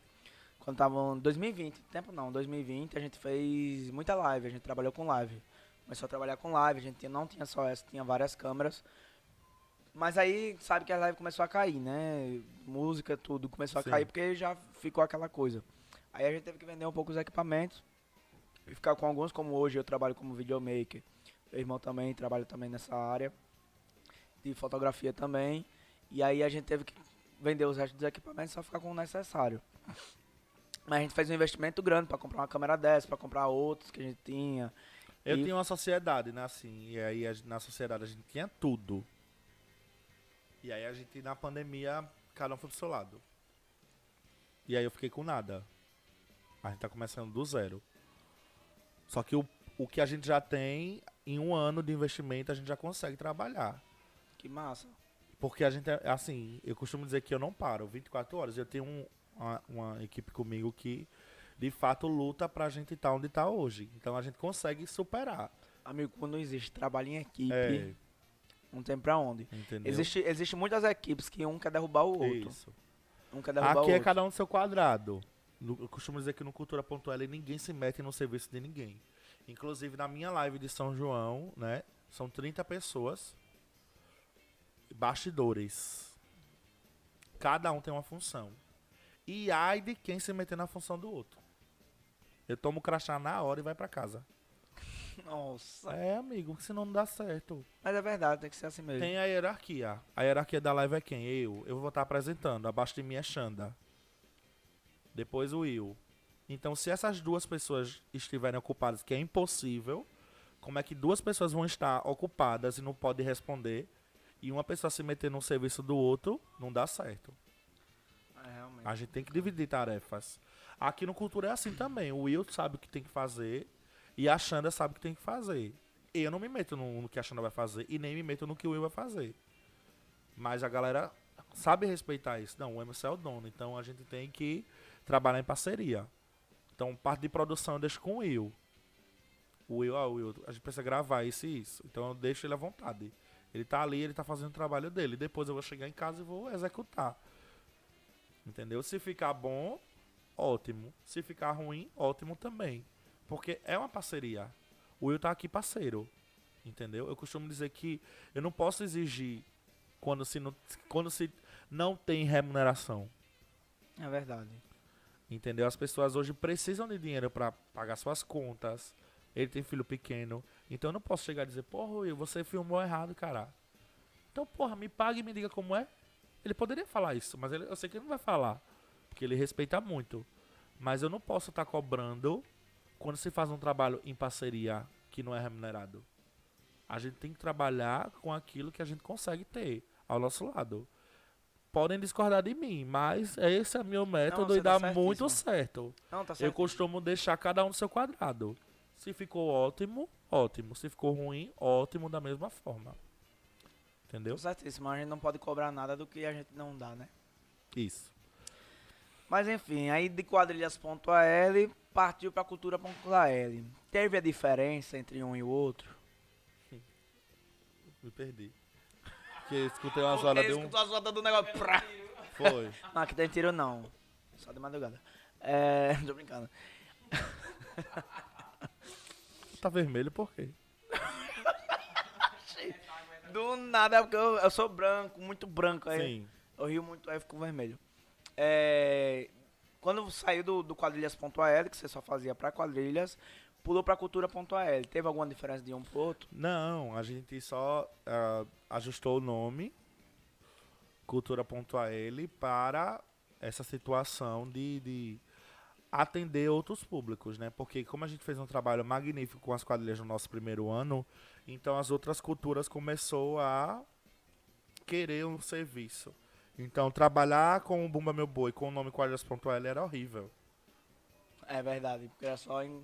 quando tava em 2020, tempo não, 2020 a gente fez muita live, a gente trabalhou com live. Começou a trabalhar com live, a gente não tinha só essa, tinha várias câmeras. Mas aí, sabe que a live começou a cair, né? Música, tudo começou a Sim. cair porque já ficou aquela coisa. Aí a gente teve que vender um pouco os equipamentos e ficar com alguns, como hoje eu trabalho como videomaker. Meu irmão também trabalha também nessa área de fotografia também. E aí a gente teve que vender os restos dos equipamentos só ficar com o necessário. Mas a gente fez um investimento grande para comprar uma câmera dessa, para comprar outros que a gente tinha. Eu E- tinha uma sociedade, né, assim, e aí a na sociedade a gente tinha tudo. E aí a gente, na pandemia, cada um foi pro seu lado. E aí eu fiquei com nada. A gente tá começando do zero. Só que o, o que a gente já tem, em um ano de investimento, a gente já consegue trabalhar. Que massa. Porque a gente, é assim, eu costumo dizer que eu não paro 24 horas. Eu tenho um- uma, uma equipe comigo que, de fato, luta pra gente estar onde tá hoje. Então a gente consegue superar. Amigo, quando existe trabalho em equipe, É, não tem pra onde. entendeu? Existe, existe muitas equipes que um quer derrubar o outro. Isso. Um quer derrubar o Aqui é outro. cada um do seu quadrado. Eu costumo dizer que no Cultura.l ninguém se mete no serviço de ninguém. Inclusive na minha live de São João, né? São 30 pessoas. Bastidores. Cada um tem uma função. E ai de quem se meter na função do outro. Eu tomo o crachá na hora e vai pra casa. Nossa. É, amigo, senão não dá certo. Mas é verdade, tem que ser assim mesmo. Tem a hierarquia. A hierarquia da live é quem? Eu. Eu vou estar apresentando. Abaixo de mim é Xanda. Depois o Will. Então, se essas duas pessoas estiverem ocupadas, que é impossível, como é que duas pessoas vão estar ocupadas e não podem responder, e uma pessoa se meter no serviço do outro, não dá certo. É. A gente tem que dividir tarefas. Aqui no Cultura é assim também. O Will sabe o que tem que fazer e a Xanda sabe o que tem que fazer. Eu não me meto no, no que a Xanda vai fazer e nem me meto no que o Will vai fazer. Mas a galera sabe respeitar isso. Não, o Emerson é o dono, então a gente tem que trabalhar em parceria. Então, parte de produção eu deixo com o Will. O Will, ah, o Will, a gente precisa gravar isso e isso. Então eu deixo ele à vontade. Ele tá ali, ele tá fazendo o trabalho dele. Depois eu vou chegar em casa e vou executar. Entendeu? Se ficar bom, ótimo. Se ficar ruim, ótimo também. Porque é uma parceria. O Will tá aqui parceiro. Entendeu? Eu costumo dizer que eu não posso exigir quando se não, quando se não tem remuneração. É verdade. Entendeu? As pessoas hoje precisam de dinheiro pra pagar suas contas. Ele tem filho pequeno. Então eu não posso chegar e dizer, porra, Will, você filmou errado, cara. Então, porra, me pague e me diga como é. Ele poderia falar isso, mas ele- eu sei que ele não vai falar. Porque ele respeita muito. Mas eu não posso estar cobrando quando se faz um trabalho em parceria que não é remunerado. A gente tem que trabalhar com aquilo que a gente consegue ter ao nosso lado. Podem discordar de mim, mas esse é meu método você e tá dá muito certíssimo. certo. Não, tá Eu costumo deixar cada um no seu quadrado. Se ficou ótimo, ótimo. Se ficou ruim, ótimo da mesma forma. Entendeu? certíssimo. A gente não pode cobrar nada do que a gente não dá, né? Isso. Mas enfim, aí de quadrilhas.al partiu pra cultura.al. Teve a diferença entre um e o outro? Me perdi. Porque escutei umas horas de um. Escutou a zoada do negócio. Prá. Foi. Não, aqui tem tiro não. Só de madrugada. É. Tô brincando. Tá vermelho por quê? Do nada, é porque eu, eu sou branco, muito branco. Aí Sim. eu rio muito, aí fico vermelho. É, quando saiu do, do quadrilhas.al, que você só fazia pra quadrilhas, pulou pra cultura.al. Teve alguma diferença de um pro outro? Não, a gente só ah, ajustou o nome cultura.al para essa situação de, de atender outros públicos, né? Porque como a gente fez um trabalho magnífico com as quadrilhas no nosso primeiro ano, então as outras culturas começou a querer um serviço. Então trabalhar com o Bumba Meu Boi com o nome quadrilhas.al era horrível. É verdade, porque era só em.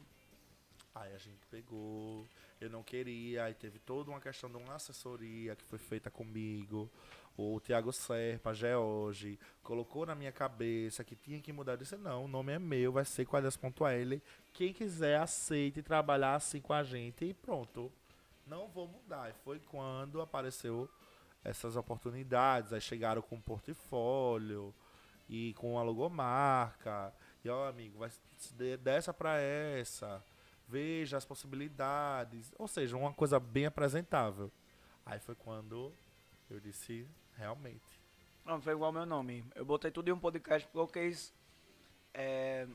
Aí a gente pegou, eu não queria, aí teve toda uma questão de uma assessoria que foi feita comigo. O Tiago Serpa, George, colocou na minha cabeça que tinha que mudar. Eu disse, não, o nome é meu, vai ser Quadras.l. Quem quiser, aceite trabalhar assim com a gente e pronto. Não vou mudar. E foi quando apareceu essas oportunidades. Aí chegaram com um portfólio e com a logomarca. E ó, amigo, vai dessa pra essa. Veja as possibilidades. Ou seja, uma coisa bem apresentável. Aí foi quando eu disse, realmente. Não, foi igual meu nome. Eu botei tudo em um podcast porque eu quis. É,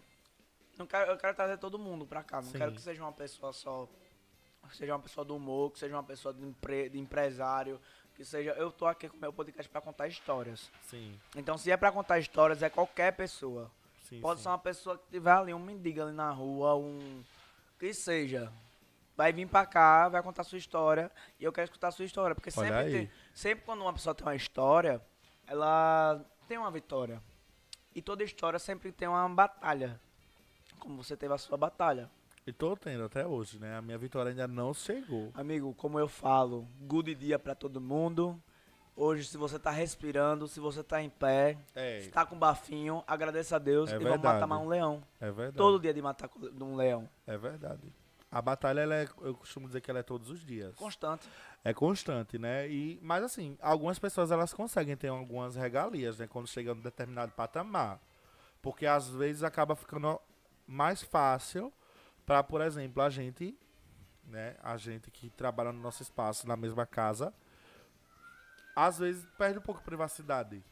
não quero, eu quero trazer todo mundo pra cá. Não Sim. quero que seja uma pessoa só. Que seja uma pessoa do humor, que seja uma pessoa de, empre, de empresário. Que seja. Eu tô aqui com o meu podcast pra contar histórias. Sim, Então, se é pra contar histórias, é qualquer pessoa. sim. Pode sim. ser uma pessoa que tiver ali, um mendigo ali na rua, um. Que seja. Vai vir pra cá, vai contar sua história. E eu quero escutar sua história. Porque Olha sempre, tem- sempre quando uma pessoa tem uma história, ela tem uma vitória. E toda história sempre tem uma batalha. Como você teve a sua batalha. E tô tendo até hoje, né? A minha vitória ainda não chegou. Amigo, como eu falo, good dia pra todo mundo. Hoje, se você tá respirando, se você tá em pé, É, se tá com bafinho, agradeça a Deus É e vamos verdade. matar mais um leão. é verdade. Todo dia de matar um leão. É verdade. A batalha, ela é, eu costumo dizer que ela é todos os dias. Constante. É constante, né? E, mas assim, algumas pessoas elas conseguem ter algumas regalias, né? Quando chegam em determinado patamar. Porque às vezes acaba ficando mais fácil para, por exemplo, a gente, né? A gente que trabalha no nosso espaço, na mesma casa, às vezes perde um pouco de privacidade.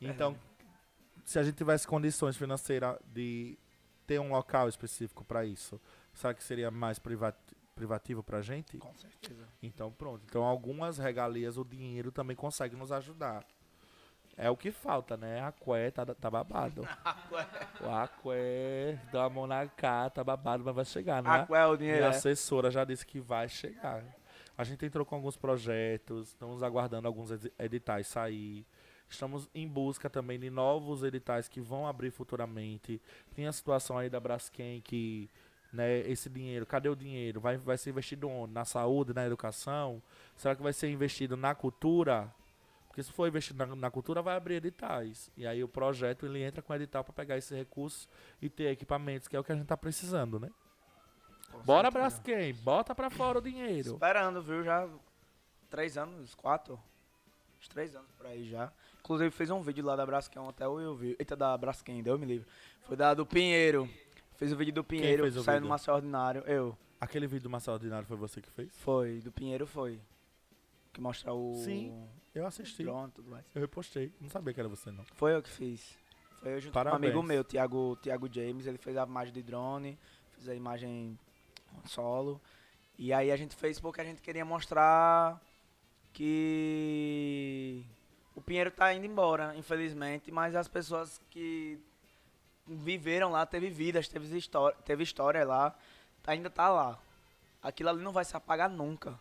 Então, se a gente tivesse condições financeiras de ter um local específico para isso, será que seria mais privati- privativo pra gente? Com certeza. Então pronto. Então algumas regalias o dinheiro também consegue nos ajudar. É o que falta, né? A cué tá, tá babado. o aqué da mão na cá, tá babado, mas vai chegar, né? Ah, qual é o dinheiro? é? assessora já disse que vai chegar. A gente entrou com alguns projetos, estamos aguardando alguns edi- editais sair. Estamos em busca também de novos editais que vão abrir futuramente. Tem a situação aí da Braskem que, né, esse dinheiro, cadê o dinheiro? Vai, vai ser investido onde? Na saúde, na educação? Será que vai ser investido na cultura? Porque se for investido na, na cultura, vai abrir editais. E aí o projeto ele entra com edital para pegar esse recurso e ter equipamentos, que é o que a gente está precisando, né? Bora. Braskem, bota pra fora o dinheiro. Esperando, viu? Já três anos, quatro? Uns três anos por aí já. Inclusive fez um vídeo lá da Braskem até eu vi. Eita, da Braskem, deu me livre. Foi da do Pinheiro. Fez o vídeo do Pinheiro, saiu vídeo? no Ordinário. Eu. Aquele vídeo do Marcelo Ordinário foi você que fez? Foi, do Pinheiro foi. Que mostra o. Sim. Eu assisti. Drone tudo mais. Eu repostei. Não sabia que era você, não. Foi eu que fiz. Foi eu junto Parabéns. com um amigo meu, Thiago, Thiago James. Ele fez a imagem de drone, fez a imagem solo. E aí a gente fez porque a gente queria mostrar que o Pinheiro tá indo embora, infelizmente, mas as pessoas que viveram lá, teve vidas, teve história, teve história lá, ainda tá lá. Aquilo ali não vai se apagar nunca.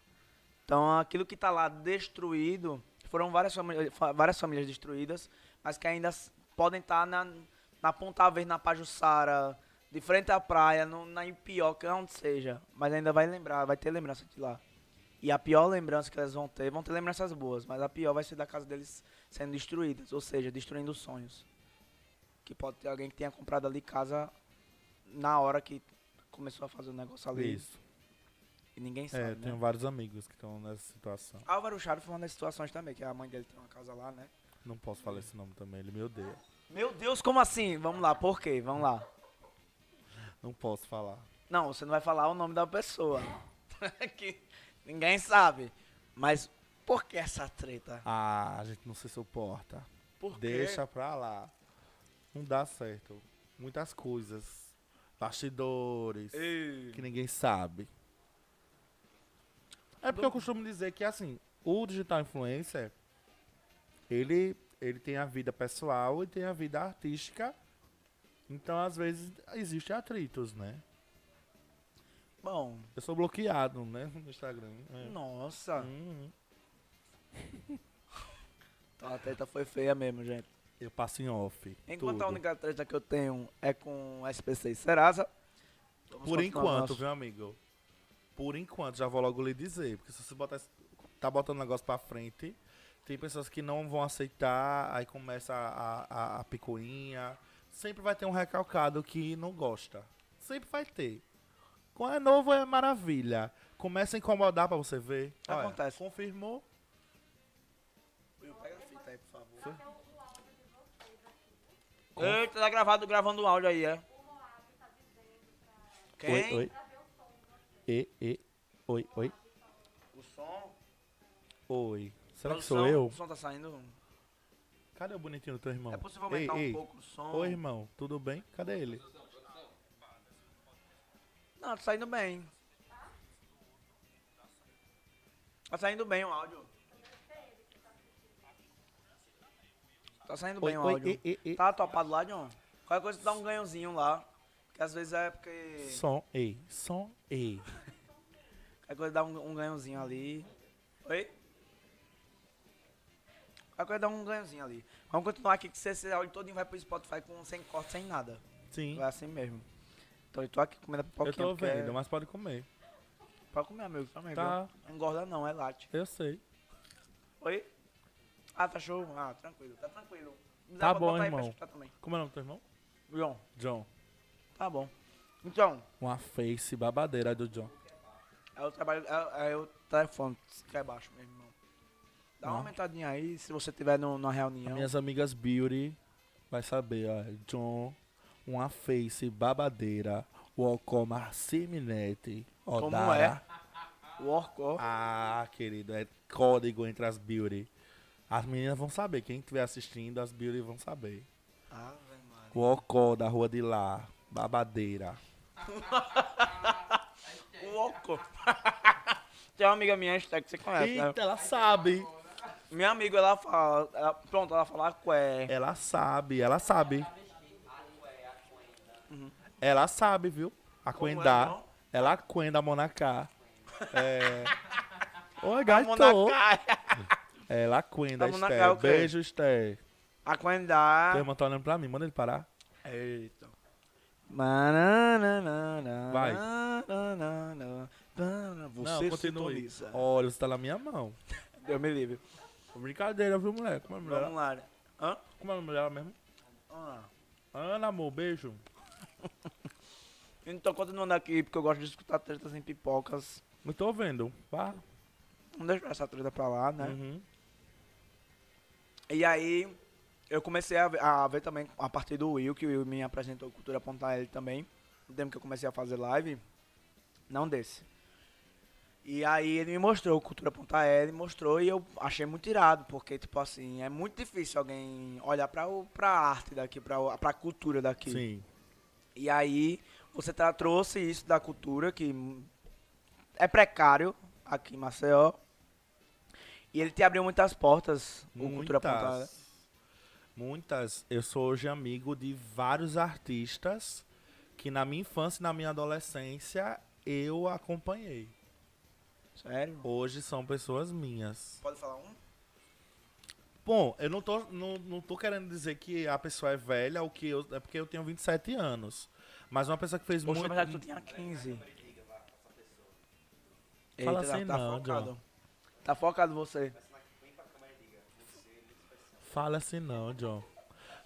Então aquilo que tá lá destruído, foram várias famílias, fa- várias famílias destruídas, mas que ainda podem estar na, na Ponta Verde, na Pajuçara, de frente à praia, no, na Ipioca, onde seja. Mas ainda vai lembrar, vai ter lembrança de lá. E a pior lembrança que elas vão ter, vão ter lembranças boas, mas a pior vai ser da casa deles sendo destruídas, ou seja, destruindo sonhos. Que pode ter alguém que tenha comprado ali casa na hora que começou a fazer o negócio ali. Isso. E ninguém sabe, É, né? tenho vários amigos que estão nessa situação. Álvaro Charo foi uma das situações também, que a mãe dele tem uma casa lá, né? Não posso falar esse nome também, ele me odeia. Meu Deus, como assim? Vamos lá, por quê? Vamos lá. Não posso falar. Não, você não vai falar o nome da pessoa. que ninguém sabe. Mas por que essa treta? Ah, a gente não se suporta. Por Deixa pra lá. Não dá certo. Muitas coisas. Bastidores. Ei. que ninguém sabe. É porque eu costumo dizer que assim, o digital influencer, ele, ele tem a vida pessoal e tem a vida artística. Então, às vezes, existem atritos, né? Bom, Eu sou bloqueado, né? No Instagram. É. nossa. Uhum. Então a treta foi feia mesmo, gente. Eu passo em off. Enquanto tudo. a única treta que eu tenho é com SPC e Serasa. Por enquanto, nosso- viu, amigo? Por enquanto, já vou logo lhe dizer. Porque se você botar, tá botando o negócio pra frente, tem pessoas que não vão aceitar, aí começa a, a, a picuinha. Sempre vai ter um recalcado que não gosta. Sempre vai ter. Quando é novo é maravilha. Começa a incomodar pra você ver. Olha, Acontece. confirmou. Will, Pega a fita aí, por favor. Eita, tá gravado, gravando o áudio aí, é? Quem? Oi, oi. E, e, oi, oi. O som. Oi. Será que sou som- eu? O som tá saindo. Cadê o bonitinho do teu irmão? É possível aumentar ei, um ei. pouco o som? Oi, irmão. Tudo bem? Cadê ele? Não, tá saindo bem. Tá saindo bem o áudio. Tá saindo bem o oi, áudio. e, e, e. Tá topado lá, John? Qualquer coisa dá um ganhozinho lá. Que às vezes é porque. Som, ei. Som, ei. Qualquer coisa dá um, um ganhozinho ali. Oi? Qualquer coisa dá um ganhozinho ali. Vamos continuar aqui que esse áudio todo vai pro Spotify com, sem corte, sem nada. Sim. É assim mesmo. Então eu tô aqui comendo a Eu pipoquinha. tô vendo, é- mas pode comer. Pode comer, amigo, também, Tá. viu? Não engorda não, é latte. Eu sei. Oi? Ah, tá show? Ah, tranquilo, tá tranquilo. Dá Tá bom, aí irmão. Como é o nome do teu irmão? João, John. tá bom. Então, Uma face babadeira do John. é o trabalho, é, é o telefone que é baixo mesmo. Dá uma aumentadinha aí, se você tiver no, numa reunião. Minhas amigas Beauty vai saber, ó. John, uma face babadeira. O Ocoma Siminete. Como é? O Orco, Ah, querido, é código entre as Beauty. As meninas vão saber, quem estiver assistindo, as Beauty vão saber. Ah. O Ocó da rua de lá, babadeira. O Orco. Tem uma amiga minha, hashtag, que você conhece, né? Eita, ela sabe. Minha amiga, ela fala, ela- pronto, ela fala qué. Ela sabe, ela sabe. Ela sabe, viu? A é, Quendá. não? ela Quenda Monacá. É. Oi, gato. Ela Quenda, Esther. quê? Beijo, Esther. A Quendá. Teu irmão tá olhando pra mim, manda ele parar. Eita. Vai. Você Não, continue. sintoniza. Olha, você tá na minha mão. Deus me livre. Brincadeira, viu, mulher? Como é a mulher? Vamos lá. Hã? Como é a mulher mesmo? Ah. Ana, amor, beijo. Então, continuando aqui, porque eu gosto de escutar tretas em pipocas. Não tô vendo. Vá. Não deixa essa treta pra lá, né? Uhum. E aí, eu comecei a ver, a ver também a partir do Will, que o Will me apresentou Cultura Ponta L também. No tempo que eu comecei a fazer live. Não desse. E aí ele me mostrou Cultura Ponta L, mostrou e eu achei muito irado, porque, tipo assim, é muito difícil alguém olhar pra, o- pra arte daqui, pra, o- pra cultura daqui. Sim. E aí, você tra- trouxe isso da cultura, que é precário aqui em Maceió. E ele te abriu muitas portas, o Cultura Ponta L. Muitas. Muitas. Eu sou hoje amigo de vários artistas que na minha infância e na minha adolescência eu acompanhei. Sério? Hoje são pessoas minhas. Pode falar um? Bom, eu não tô, não, não tô querendo dizer que a pessoa é velha ou que eu. É porque eu tenho 27 anos. Mas uma pessoa que fez Poxa, muito. mas já tu tinha 15. Fala Eita, assim tá, não, focado. John. Tá focado você. Fala assim não, John.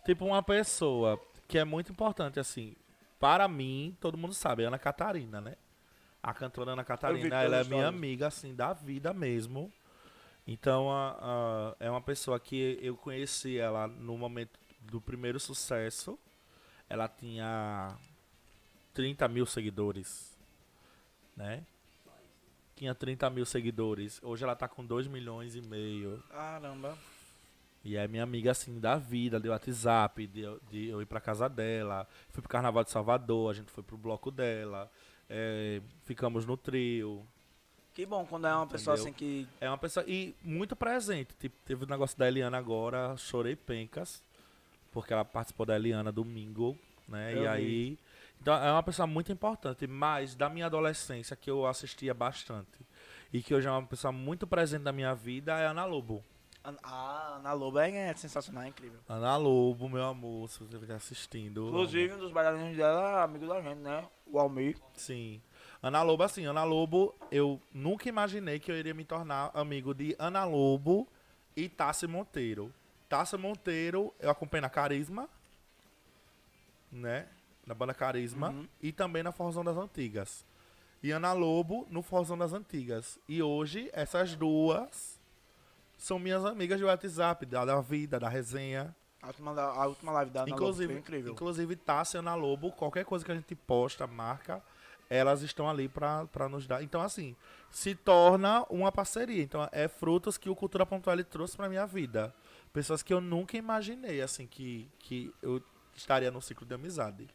Tipo, uma pessoa que é muito importante, assim. Para mim, todo mundo sabe, Ana Catarina, né? A cantora Ana Catarina, ela é minha amiga, assim, da vida mesmo. Então, a- a- é uma pessoa que eu conheci ela no momento do primeiro sucesso. Ela tinha 30 mil seguidores, né? Tinha 30 mil seguidores. Hoje ela tá com 2 milhões e meio. Caramba. E é minha amiga, assim, da vida, de WhatsApp, de, de eu ir pra casa dela. Fui pro Carnaval de Salvador, a gente foi pro bloco dela. É, ficamos no trio. Que bom quando é uma pessoa Entendeu? assim que. É uma pessoa... E muito presente. Tipo, teve o negócio da Eliana agora, chorei pencas. Porque ela participou da Eliana domingo, né? Eu e vi. aí... Então, é uma pessoa muito importante. Mas da minha adolescência, que eu assistia bastante. E que hoje é uma pessoa muito presente na minha vida, é a Ana Lobo. An- A Ana Lobo é, é sensacional, é incrível. Ana Lobo, meu amor, se você estiver assistindo. Inclusive, um dos bailarinos dela é amigo da gente, né? O Almir. Sim. Ana Lobo, assim, Ana Lobo, eu nunca imaginei que eu iria me tornar amigo de Ana Lobo e Tássia Monteiro. Tássia Monteiro, eu acompanhei na Carisma, né? Na banda Carisma. Uhum. E também na Forrozão das Antigas. E Ana Lobo no Forrozão das Antigas. E hoje, essas duas são minhas amigas de WhatsApp, da, da vida, da resenha. A última, a última live da Ana Lobo Inclusive, foi incrível. inclusive Tássia e Ana Lobo, qualquer coisa que a gente posta, marca, elas estão ali pra, pra nos dar. Então, assim, se torna uma parceria. Então, é frutos que o Cultura Pontual trouxe pra minha vida. Pessoas que eu nunca imaginei, assim, que, que eu estaria no ciclo de amizade.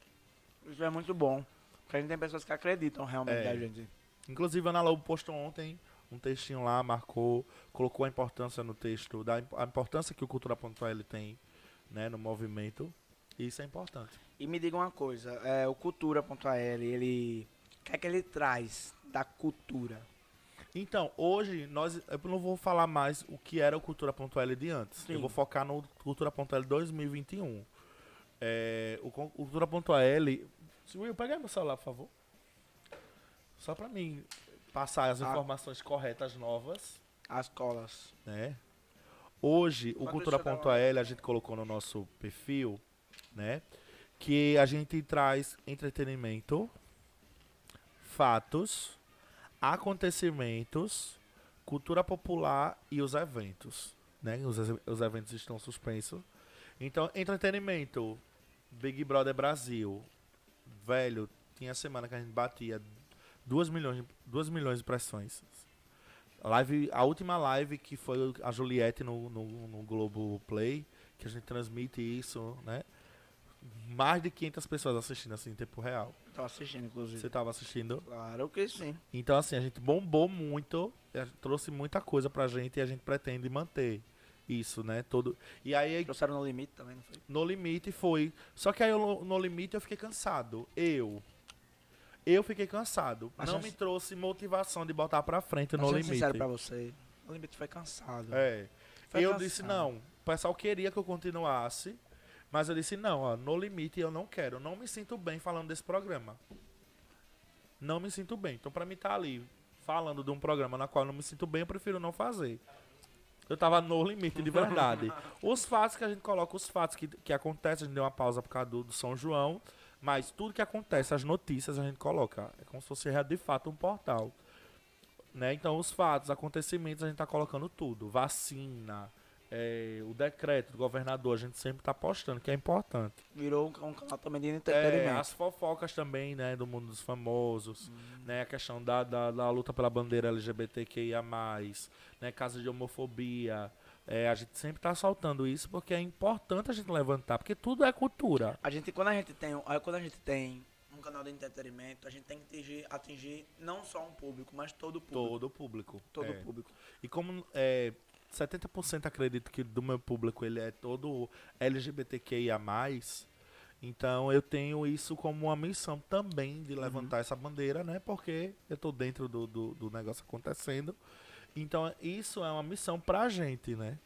Isso é muito bom. Porque a gente tem pessoas que acreditam realmente É. da gente. Inclusive, a Ana Lobo postou ontem um textinho lá, marcou, colocou a importância no texto, da, a importância que o Cultura Pontual ele tem né, no movimento. E isso é importante. E me diga uma coisa, é, o Cultura.al, ele. O que é que ele traz da cultura? Então, hoje, nós, eu não vou falar mais o que era o Cultura.l de antes. Sim. Eu vou focar no Cultura.l 2021. É, o Cultura.l... Will, pega meu celular, por favor. Só pra mim passar as informações corretas novas, As colas. né? Hoje, o Só Cultura.l a gente colocou no nosso perfil, né? Que a gente traz entretenimento, fatos, acontecimentos, cultura popular e os eventos, né? Os, os eventos estão suspensos. Então, entretenimento, Big Brother Brasil, velho, tinha semana que a gente batia 2 milhões, de- 2 milhões de pressões. Live, a última live que foi a Juliette no, no, no Globo Play, que a gente transmite isso, né? Mais de 500 pessoas assistindo assim em tempo real. Tô assistindo, inclusive. Você tava assistindo? Claro que sim. Então, assim, a gente bombou muito, gente trouxe muita coisa pra gente e a gente pretende manter isso, né? Todo... E aí, Trouxeram no limite também, não foi? no limite foi. Só que aí eu- no limite eu fiquei cansado. Eu. Eu fiquei cansado. Mas não me trouxe motivação de botar pra frente no sendo limite. sincero pra você, o limite foi cansado. É. Foi eu cansado. disse não. O pessoal queria que eu continuasse. Mas eu disse não, ó, no limite eu não quero. Eu não me sinto bem falando desse programa. Não me sinto bem. Então pra mim estar ali falando de um programa na qual eu não me sinto bem, eu prefiro não fazer. Eu tava no limite de verdade. os fatos que a gente coloca, os fatos que, que acontecem, a gente deu uma pausa por causa do, do São João. Mas tudo que acontece, as notícias a gente coloca. É como se fosse de fato um portal. Né? Então os fatos, acontecimentos, a gente tá colocando tudo. Vacina, é, o decreto do governador, a gente sempre tá postando, que é importante. Virou um, um canal também de É, entretenimento. as fofocas também, né, do mundo dos famosos, né, a questão da, da, da luta pela bandeira LGBTQIA+, né, casos de homofobia, é, a gente sempre tá soltando isso porque é importante a gente levantar, porque tudo é cultura. A gente, quando a gente tem, quando a gente tem um canal de entretenimento, a gente tem que atingir, atingir não só um público, mas todo o público. Todo o público. Todo é. público. E como é, 70% acredito que do meu público ele é todo LGBTQIA+, então eu tenho isso como uma missão também de levantar essa bandeira, né? Porque eu tô dentro do, do, do negócio acontecendo. Então isso é uma missão pra gente, né?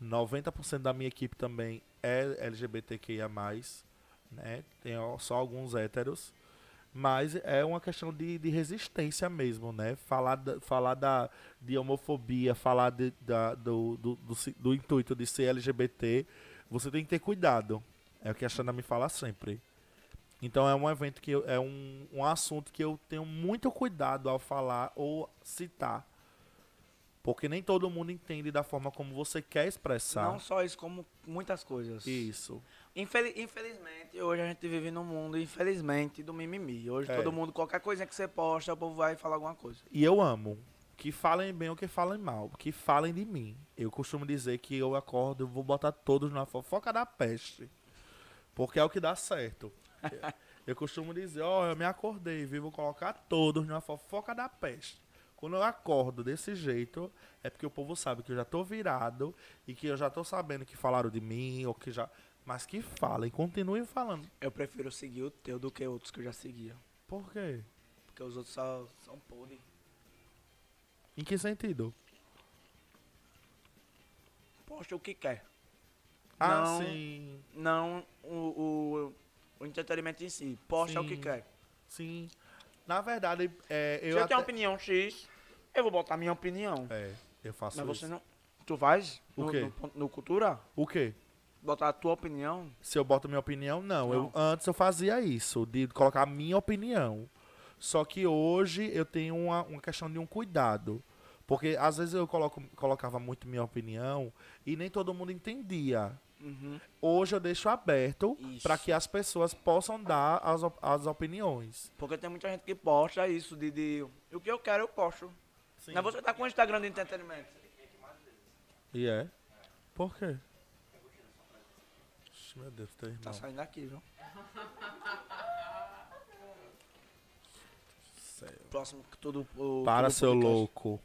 90% da minha equipe também é LGBTQIA+, né? Tem só alguns héteros. Mas é uma questão de, de resistência mesmo, né? Falar, falar da, de homofobia, falar de, da, do, do, do, do intuito de ser LGBT, você tem que ter cuidado. É o que a Xana me fala sempre. Então é um evento que eu- é um, um assunto que eu tenho muito cuidado ao falar ou citar. Porque nem todo mundo entende da forma como você quer expressar. Não só isso, como muitas coisas. Isso. Infeli- infelizmente, hoje a gente vive num mundo, infelizmente, do mimimi. Hoje É. todo mundo, qualquer coisinha que você posta, o povo vai falar alguma coisa. E eu amo. Que falem bem ou que falem mal. Que falem de mim. Eu costumo dizer que eu acordo, eu vou botar todos na fofoca da peste. Porque é o que dá certo. Eu- costumo dizer, ó, eu me acordei, viu? Vou colocar todos na fofoca da peste. Quando eu acordo desse jeito, é porque o povo sabe que eu já tô virado e que eu já tô sabendo que falaram de mim, ou que já. Mas que falem, continuem falando. Eu prefiro seguir o teu do que outros que eu já seguia. Por quê? Porque os outros só são podres. Em que sentido? posta o que quer. Ah, Não. sim. Não o, o, o entretenimento em si. Posta o que Sim. quer. Sim. Na verdade, é, Se eu eu até... tenho opinião X, eu vou botar minha opinião. É, eu faço Mas isso. você não. Tu faz? O no, quê? No, no Cultura? O quê? Botar a tua opinião? Se eu boto minha opinião, não. Eu, Não. antes eu fazia isso, de colocar a minha opinião. Só que hoje eu tenho uma, uma questão de um cuidado. Porque às vezes eu coloco, colocava muito minha opinião e nem todo mundo entendia. Uhum. Hoje eu deixo aberto para que as pessoas possam dar as, op- as opiniões. Porque tem muita gente que posta isso de, de o que eu quero eu posto. Sim. Mas você tá com o Instagram de entretenimento. E é? Por quê? Meu Deus, irmão. Tá saindo daqui, viu? Sério. Próximo que tudo. O, Para, seu podcast. louco.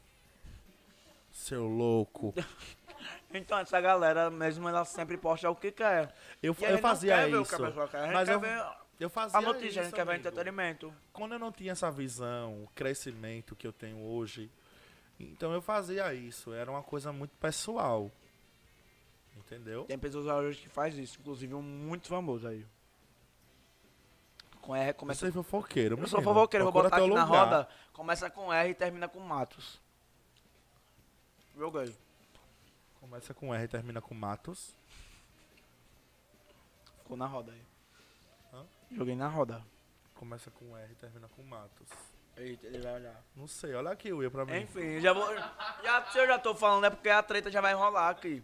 Seu louco. Então, essa galera mesmo, ela sempre posta o que quer. Eu, eu fazia quer ver o isso. que a pessoa quer. A gente Mas quer eu, ver eu fazia a notícia, a gente isso, quer ver entretenimento. Quando eu não tinha essa visão, o crescimento que eu tenho hoje, então eu fazia isso. Era uma coisa muito pessoal. Entendeu? Tem pessoas hoje que faz isso, inclusive um muito famoso aí. Com R, começa Você é fofoqueiro, Eu sou fofoqueiro, vou botar aqui na lugar. roda. Começa com R e termina com Matos. Joguei. Começa com R e termina com Matos. Ficou na roda aí. Hã? Joguei na roda. Começa com R e termina com Matos. Eita, ele vai olhar. Não sei, olha aqui o Will pra mim. Enfim, já vou. Já, se eu já tô falando é porque a treta já vai rolar aqui.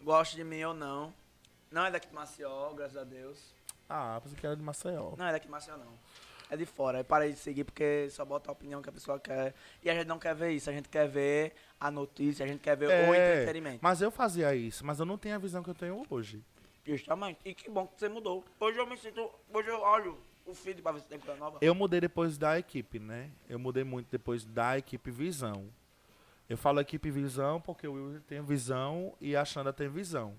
Gosta de mim ou não. Não é daqui de Maceió, graças a Deus. Ah, pensei que era de Maceió. Não é daqui de Maceió, não. É de fora. Eu parei de seguir porque só bota a opinião que a pessoa quer. E a gente não quer ver isso. A gente quer ver a notícia, a gente quer ver o É, entretenimento. Mas eu fazia isso, mas eu não tenho a visão que eu tenho hoje. Justamente. E que bom que você mudou. Hoje eu me sinto. Hoje eu olho o feed pra ver se tem coisa nova. Eu mudei depois da equipe, né? Eu mudei muito depois da equipe Visão. Eu falo equipe Visão porque o Will tem visão e a Xanda tem visão.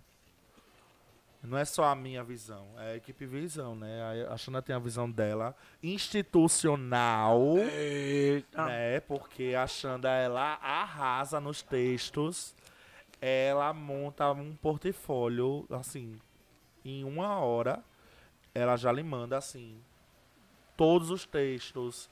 Não é só a minha visão, é a equipe Visão, né? A- A Xanda tem a visão dela institucional, Eita. né? Porque a Xanda, ela arrasa nos textos. Ela monta um portfólio, assim, em uma hora, ela já lhe manda, assim, todos os textos.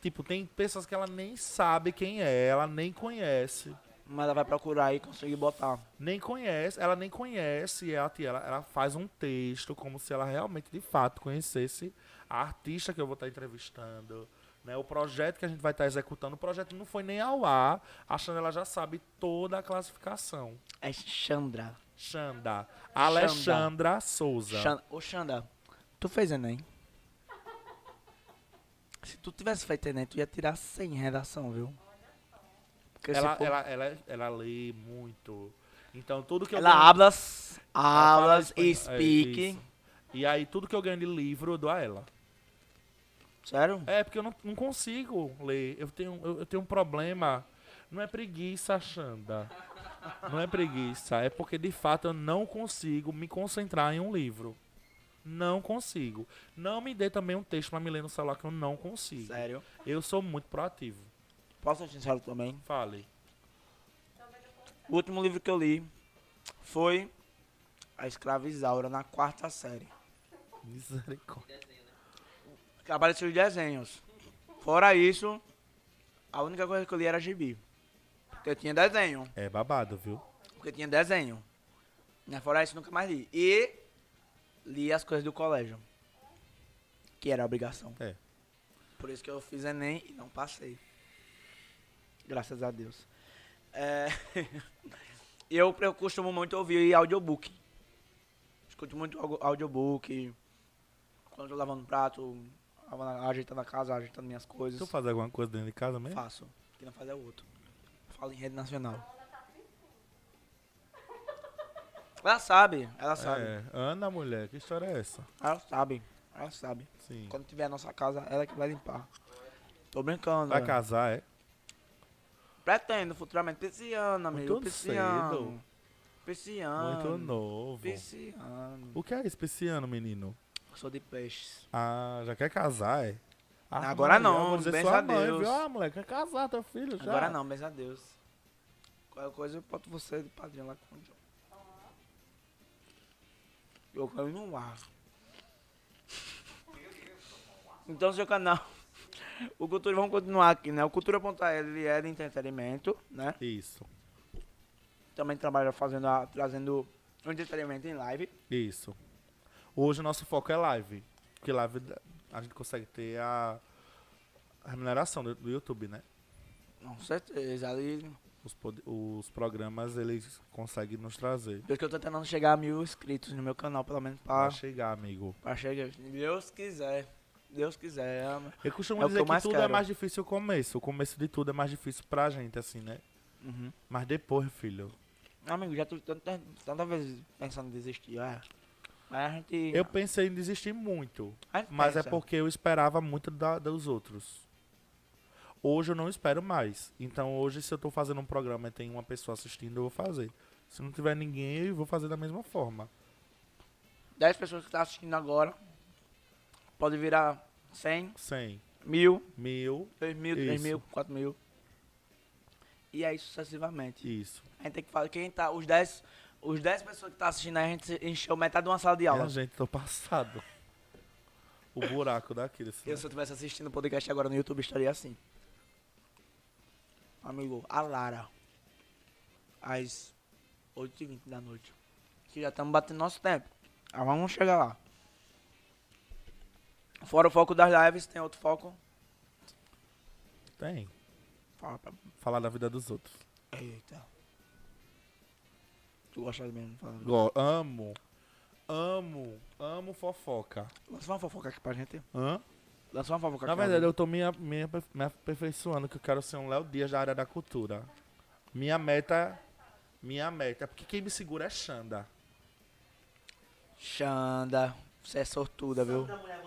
Tipo, tem pessoas que ela nem sabe quem é, ela nem conhece. Mas ela vai procurar e conseguir botar. Nem conhece, ela nem conhece, ela, ela, ela faz um texto como se ela realmente, de fato, conhecesse a artista que eu vou estar entrevistando. Né, o projeto que a gente vai estar executando, o projeto não foi nem ao ar, achando ela já sabe toda a classificação. É Xandra. Xanda. Alexandra Souza. Xanda. Ô, Xanda, tu fez Enem? Se tu tivesse feito Enem, tu ia tirar 100 em redação, viu? Ela, ela, ela, ela lê muito. Então, tudo que eu ela ganho- hablas, ela hablas, espanhol. É, speak. isso. e aí, tudo que eu ganho de livro, eu dou a ela. Sério? É, porque eu não, não consigo ler. Eu tenho, eu, eu tenho um problema. Não é preguiça, Xanda. Não é preguiça. É porque, de fato, eu não consigo me concentrar em um livro. Não consigo. Não me dê também um texto pra me ler no celular que eu não consigo. Sério? Eu sou muito proativo. Posso ser sincero também? Fale. O último livro que eu li foi A Escrava Isaura, na quarta série. Misericórdia. Que apareceu os desenhos. Fora isso, a única coisa que eu li era gibi. Porque tinha desenho. É babado, viu? Porque tinha desenho. Mas fora isso, nunca mais li. E li as coisas do colégio. Que era a obrigação. É. Por isso que eu fiz Enem e não passei. Graças a Deus. É, eu, eu costumo muito ouvir audiobook. Escuto muito au- audiobook. Quando eu tô lavando prato, ajeitando a casa, ajeitando minhas coisas. Tu faz alguma coisa dentro de casa mesmo? Faço. Que não faz é o outro. Falo em rede nacional. Ela sabe, ela sabe. É. Ana, mulher, que história é essa? Ela sabe, ela sabe. Sim. Quando tiver a nossa casa, ela que vai limpar. Tô brincando. Vai né? casar, é? Pretendo futuramente. Pisciano, amigo. Muito Pisciano. cedo. Pisciano. Muito novo. Pisciano. O que é esse pisciano, menino? Sou de peixes. Ah, já quer casar, é? Ah, Agora Maria, não, eu sua a mãe, Deus. viu? Ah, moleque, quer casar, teu filho já. Agora não, beijo a Deus. Qualquer coisa eu boto você de padrinho lá com o John. Eu ir no ar. Então, seu canal. O Cultura, vamos continuar aqui, né? O Cultura.l ele é de entretenimento, né? Isso, Também trabalha fazendo a, trazendo entretenimento em live. isso. Hoje o nosso foco é live. Porque live a gente consegue ter a, a remuneração do, do YouTube, né? Com certeza. Ali, Os, os programas eles conseguem nos trazer. porque eu tô tentando chegar a mil inscritos no meu canal, pelo menos Pra pra, chegar, amigo. pra chegar. Se Deus quiser. Deus quiser. Eu costumo É que dizer que, mais tudo é quero. mais difícil o começo. O começo de tudo é mais difícil pra gente, assim, né? Uhum. Mas depois, filho. Amigo, já tive tanta, tanta vezes pensando em desistir. É. Mas a gente. Eu pensei em desistir muito. Mas é pensa. porque eu esperava muito da- dos outros. Hoje eu não espero mais. Então hoje, se eu tô fazendo um programa e tem uma pessoa assistindo, eu vou fazer. Se não tiver ninguém, eu vou fazer da mesma forma. 10 pessoas que estão assistindo agora. Pode virar 100, 100, mil, mil, 2 mil, 3 Isso. mil, 4 mil. E aí sucessivamente. isso. A gente tem que falar. Quem tá. Os 10. Os 10 pessoas que estão assistindo, a gente encheu metade de uma sala de aula. Minha gente, tô passado. O buraco daquele. Eu, se eu estivesse assistindo o podcast agora no YouTube, estaria assim. Amigo, a Lara. Às 8h20 da noite. Que já estamos batendo nosso tempo. Ah, vamos chegar lá. Fora o foco das lives, tem outro foco. Tem. Fala pra... Falar da vida dos outros. Eita. Tu gosta mesmo de falar? Go- amo. Amo. Amo fofoca. Lança uma fofoca aqui pra gente. Hã? Lança uma fofoca Na aqui. verdade, eu tô me, me, me aperfeiçoando, que eu quero ser um Léo Dias da área da cultura. Minha meta. Minha meta. Porque quem me segura é Xanda. Xanda. Você é sortuda, viu? Sandra, mulher.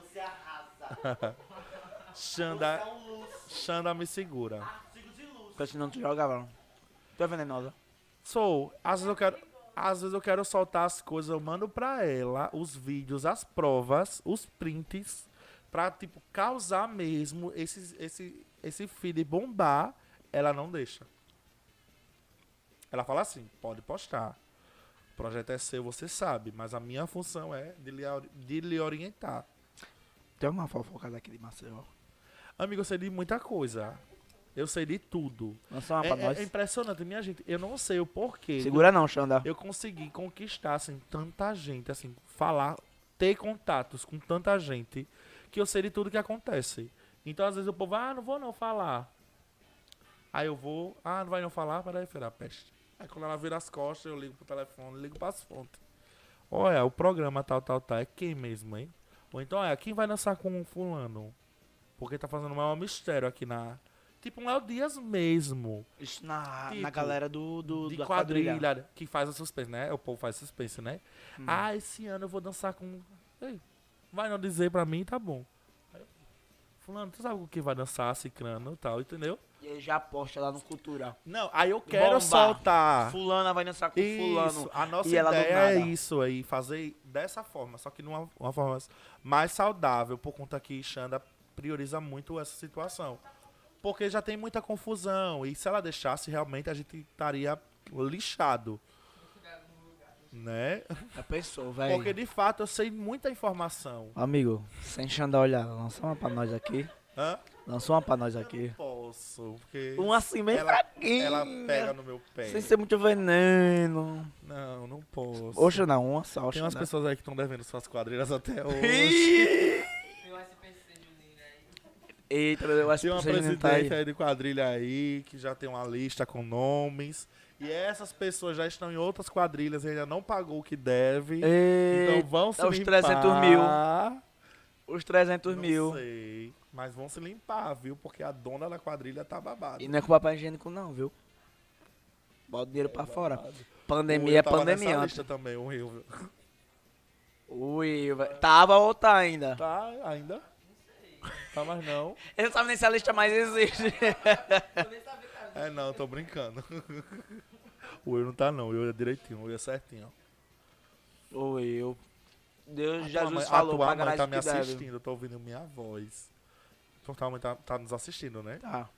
Xanda. Você é um. Xanda me segura. Artigos de tu jogava. não. Tu é venenosa. Sou. Às vezes eu quero. Às vezes eu quero soltar as coisas, eu mando pra ela os vídeos, as provas, os prints, pra, tipo, causar mesmo esse, esse, esse feed bombar. Ela não deixa. Ela fala assim, pode postar. O projeto é seu, você sabe, mas a minha função é de lhe, de lhe orientar. Tem uma fofoca daqui de Maceió. Amigo, eu sei de muita coisa. Eu sei de tudo. Lança uma É, pra é- nós. é impressionante, minha gente. Eu não sei o porquê. Segura não, Xanda. eu consegui conquistar assim tanta gente, assim, falar, ter contatos com tanta gente que eu sei de tudo que acontece. Então às vezes o povo, ah, não vou não falar. Aí eu vou, ah, não vai não falar, peraí, filha peste. Aí quando ela vira as costas, eu ligo pro telefone, ligo pras fontes. Olha, o programa tal, tal, tal, é quem mesmo, hein? Ou então, é, quem vai dançar com o fulano? Porque tá fazendo um maior mistério aqui na... Tipo um Léo Dias mesmo Isso na, na Tipo, galera do, do de da quadrilha, que faz o suspense, né? O povo faz suspense, né? Hum. Ah, esse ano eu vou dançar com. Ei, vai não dizer pra mim, tá bom. Fulano, tu sabe o que vai dançar, ciclano e tal, entendeu? E ele já posta lá no Cultura. Não, aí eu quero Bomba. soltar. Fulana vai dançar com Isso, fulano. a nossa e ela do ideia é isso aí, fazer dessa forma, só que numa uma forma mais saudável, por conta que Xanda prioriza muito essa situação. Porque já tem muita confusão, e se ela deixasse, realmente a gente estaria lixado. Né? Já pensou, velho. Porque de fato eu sei muita informação. Amigo, sem Xanda olhar, lança uma pra nós aqui. Hã? Lançou uma pra nós aqui. Posso, porque Um assim bem ela, fraquinho. ela pega no meu pé. Sem ser muito veneno. Não, não posso. Oxe, não, uma só. Tem umas Xanda. pessoas aí que estão devendo suas quadrilhas até hoje. Eita, meu Deus, Tem uma essa presidente tá aí. presidente aí de quadrilha aí que já tem uma lista com nomes. E essas pessoas já estão em outras quadrilhas e ainda não pagou o que deve. Então Eita, vão se os limpar. 300 mil. os 300 Não mil. sei. Mas vão se limpar, viu? Porque a dona da quadrilha tá babada. E não é com papel higiênico não, viu? Bota o dinheiro pra fora. babado. Pandemia é Eu tava pandemia. nessa lista também, o Rio. viu? Ui, vai- tava ou tá ainda? Tá, ainda? Tá, mas não. Ele não sabe nem se a lista mais existe. É não, tô brincando. O Will não tá não, o Will é direitinho, o Will é certinho. Oi, eu. Deus, A Jesus mãe- falou, a tua mãe tá o me que deve. assistindo, eu tô ouvindo minha voz. Então tua mãe tá, tá nos assistindo, né? Tá.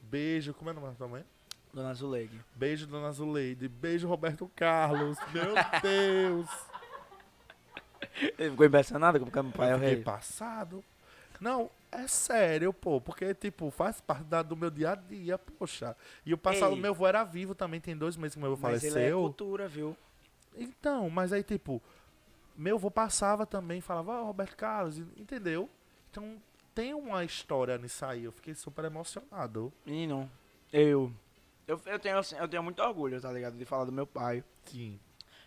Beijo, como é o nome da tua mãe? Dona Zuleide. Beijo, Dona Zuleide. Beijo, Roberto Carlos. Meu Deus. Ele ficou impressionado porque meu pai é o Eu rei. passado. Não, é sério, pô. Porque, tipo, faz parte da- do meu dia a dia, poxa. E o passado, Ei. meu avô era vivo também, tem dois meses que meu avô Mas ele é faleceu. cultura, viu? Então, mas aí, tipo, meu avô passava também, falava, ó, Roberto Carlos, entendeu? Então, tem uma história nisso aí. Eu fiquei super emocionado. Menino, eu, eu, eu, tenho, assim, eu tenho muito orgulho, tá ligado? De falar do meu pai. Sim.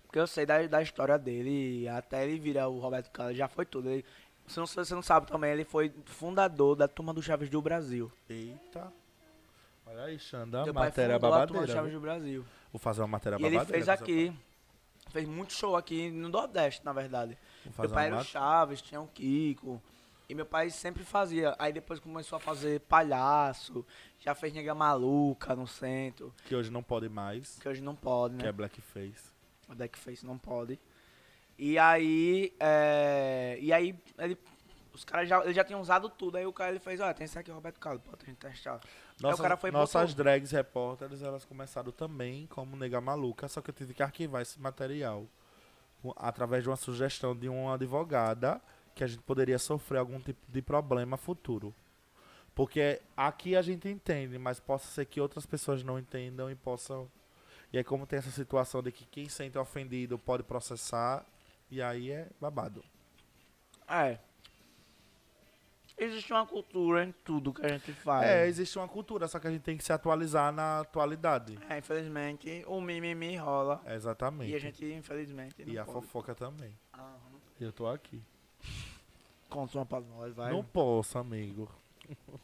Porque eu sei da, da história dele, até ele virar o Roberto Carlos, já foi tudo. Ele, se não- você não sabe também, ele foi fundador da Turma do Chaves do Brasil. Eita. Olha aí, Xanda, meu pai matéria fundou a Turma do babadeira. Chaves do Brasil. Vou fazer uma matéria E ele babadeira. fez com seu aqui, fez muito show aqui no Nordeste, na verdade. pai. Meu pai era o Chaves, tinha o Kiko. E meu pai sempre fazia. Aí depois começou a fazer palhaço. Já fez nega maluca no centro. Que hoje não pode mais. Que hoje não pode, né? Que é blackface. O Deckface não pode. E aí. É, e aí, ele, os caras já, ele já tinham usado tudo. Aí o cara ele fez: Olha, tem esse aqui, Roberto Carlos, pode a gente testar. Nossas, cara foi nossas botou. drags repórteres, elas começaram também como nega maluca, só que eu tive que arquivar esse material. Através de uma sugestão de uma advogada que a gente poderia sofrer algum tipo de problema futuro. Porque aqui a gente entende, mas possa ser que outras pessoas não entendam e possam. E aí, como tem essa situação de que quem sente ofendido pode processar, e aí é babado. É. Existe uma cultura em tudo que a gente faz. É, existe uma cultura, só que a gente tem que se atualizar na atualidade. É, infelizmente, o mimimi rola. É, exatamente. E a gente, infelizmente, não E a pode. fofoca também. Aham. Eu tô aqui. Conta uma pra nós, vai. Não posso, amigo.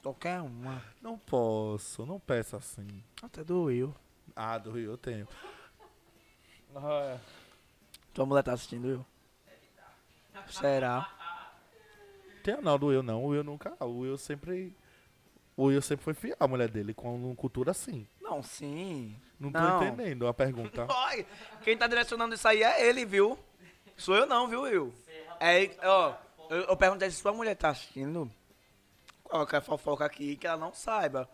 Qualquer uma. Não posso. Não peça assim. Até do Will. Ah, do Rio eu tenho. Ah, Tua mulher tá assistindo, Will? Será? Tenho não do Will, não. O Will nunca. O Will sempre. O Will sempre foi fiel à mulher dele, com uma cultura assim. Não, sim. Não tô Não. entendendo a pergunta. Ai, quem tá direcionando isso aí é ele, viu? Sou eu não, viu, Will? É, ó, eu, eu perguntei se sua mulher tá assistindo. Coloca a fofoca aqui que ela não saiba.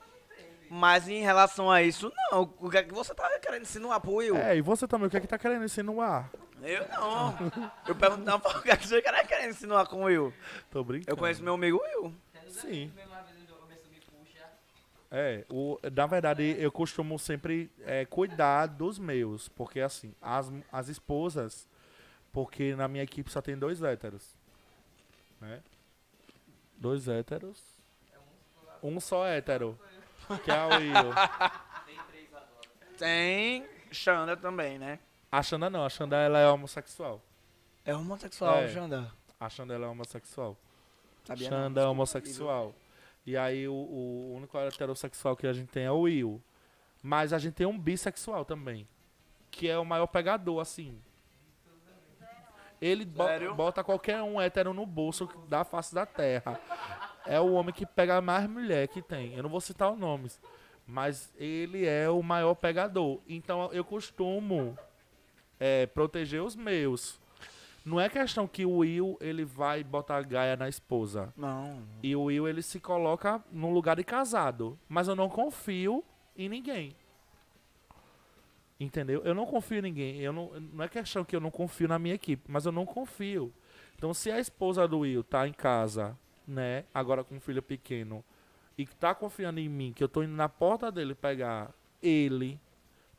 Mas em relação a isso, não. O que é que você tá querendo insinuar pro Will? É, e você também, o que é que tá querendo insinuar? Eu não. Eu pergunto, não, o que é que você tá querendo insinuar com o Will? Tô brincando. Eu conheço meu amigo Will. Sim. É, o, na verdade, eu costumo sempre é, cuidar dos meus, porque assim, as, as esposas, porque na minha equipe só tem dois héteros, né? Dois héteros, um só hétero, que é o Will. Tem Xanda também, né? A Xanda não, a Xanda ela é homossexual. É homossexual, É. Xanda. A Xanda ela é homossexual. Sabia não? Xanda é homossexual. E aí o, o único heterossexual que a gente tem é o Will. Mas a gente tem um bissexual também. Que é o maior pegador, assim. Ele bo- Sério? bota qualquer um hétero no bolso da face da terra. É o homem que pega mais mulher que tem. Eu não vou citar os nomes. Mas ele é o maior pegador. Então eu costumo é, proteger os meus. Não é questão que o Will ele vai botar gaia na esposa. Não. E o Will ele se coloca no lugar de casado. Mas eu não confio em ninguém. Entendeu? Eu não confio em ninguém. Eu não, não é questão que eu não confio na minha equipe, mas eu não confio. Então, se a esposa do Will tá em casa, né, agora com um filho pequeno, e tá confiando em mim, que eu tô indo na porta dele pegar ele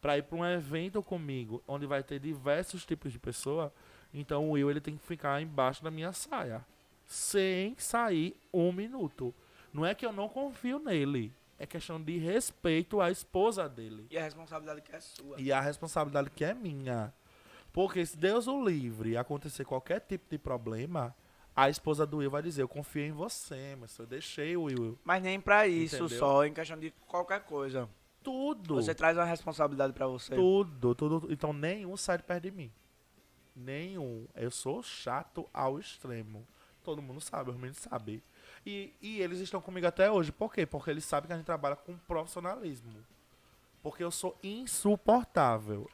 pra ir pra um evento comigo, onde vai ter diversos tipos de pessoa, então o Will ele tem que ficar embaixo da minha saia, sem sair um minuto. Não é que eu não confio nele, é questão de respeito à esposa dele. E a responsabilidade que é sua. E a responsabilidade que é minha. Porque se Deus o livre acontecer qualquer tipo de problema, a esposa do Will vai dizer, eu confio em você, mas eu deixei o Will. Mas nem pra isso, Entendeu? só em questão de qualquer coisa. Tudo. Você traz uma responsabilidade pra você. Tudo, tudo. Então nenhum sai de perto de mim. Nenhum. Eu sou chato ao extremo. Todo mundo sabe, os meninos sabem. E, e eles estão comigo até hoje. Por quê? Porque eles sabem que a gente trabalha com profissionalismo. Porque eu sou insuportável.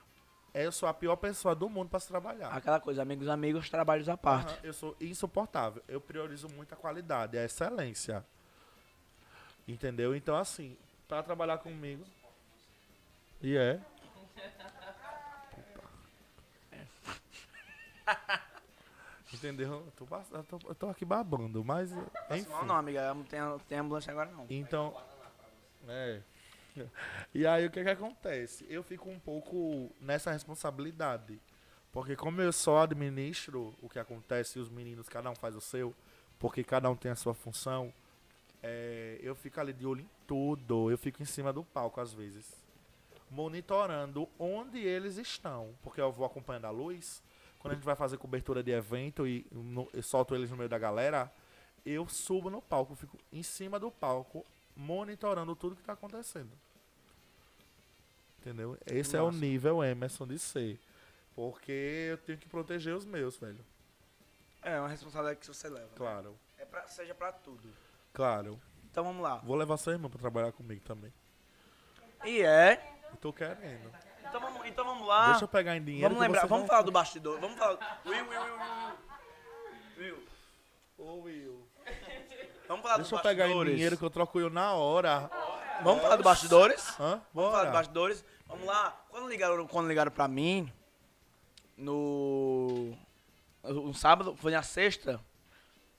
Eu sou a pior pessoa do mundo para se trabalhar. Aquela coisa, amigos, amigos, trabalhos à parte. Aham, eu sou insuportável. Eu priorizo muito a qualidade, a excelência. Entendeu? Então, assim, para trabalhar comigo. E é. Entendeu? Eu tô, bas- eu tô- eu tô aqui babando, mas. Enfim. Não, não, amiga. Não tem, tem ambulância agora, não. Então. É. E aí o que que acontece? Eu fico um pouco nessa responsabilidade. Porque como eu só administro o que acontece e os meninos, cada um faz o seu, porque cada um tem a sua função, é, eu fico ali de olho em tudo. Eu fico em cima do palco às vezes. Monitorando onde eles estão. Porque eu vou acompanhando a luz. Quando a gente vai fazer cobertura de evento e no- eu solto eles no meio da galera, eu subo no palco, fico em cima do palco, monitorando tudo que tá acontecendo. Entendeu? Esse é o nível Emerson de ser. Porque eu tenho que proteger os meus, velho. É uma responsabilidade que você leva. né? Claro. É pra, seja pra tudo. Claro. Então vamos lá. Vou levar sua irmã pra trabalhar comigo também. E é. Eu tô querendo. Então vamos, então vamos lá. Deixa eu pegar em dinheiro. vamos lembrar, vamos falar do bastidor. Vamos falar. Will, Will, Will, Will. Ô, Will. Vamos falar Deixa dos eu pegar em bastidores. dinheiro que eu troco eu na hora. Vamos falar dos bastidores? Hã? Vamos falar dos Bora. bastidores. Vamos lá. Quando ligaram, quando ligaram pra mim, no. No sábado, foi na sexta,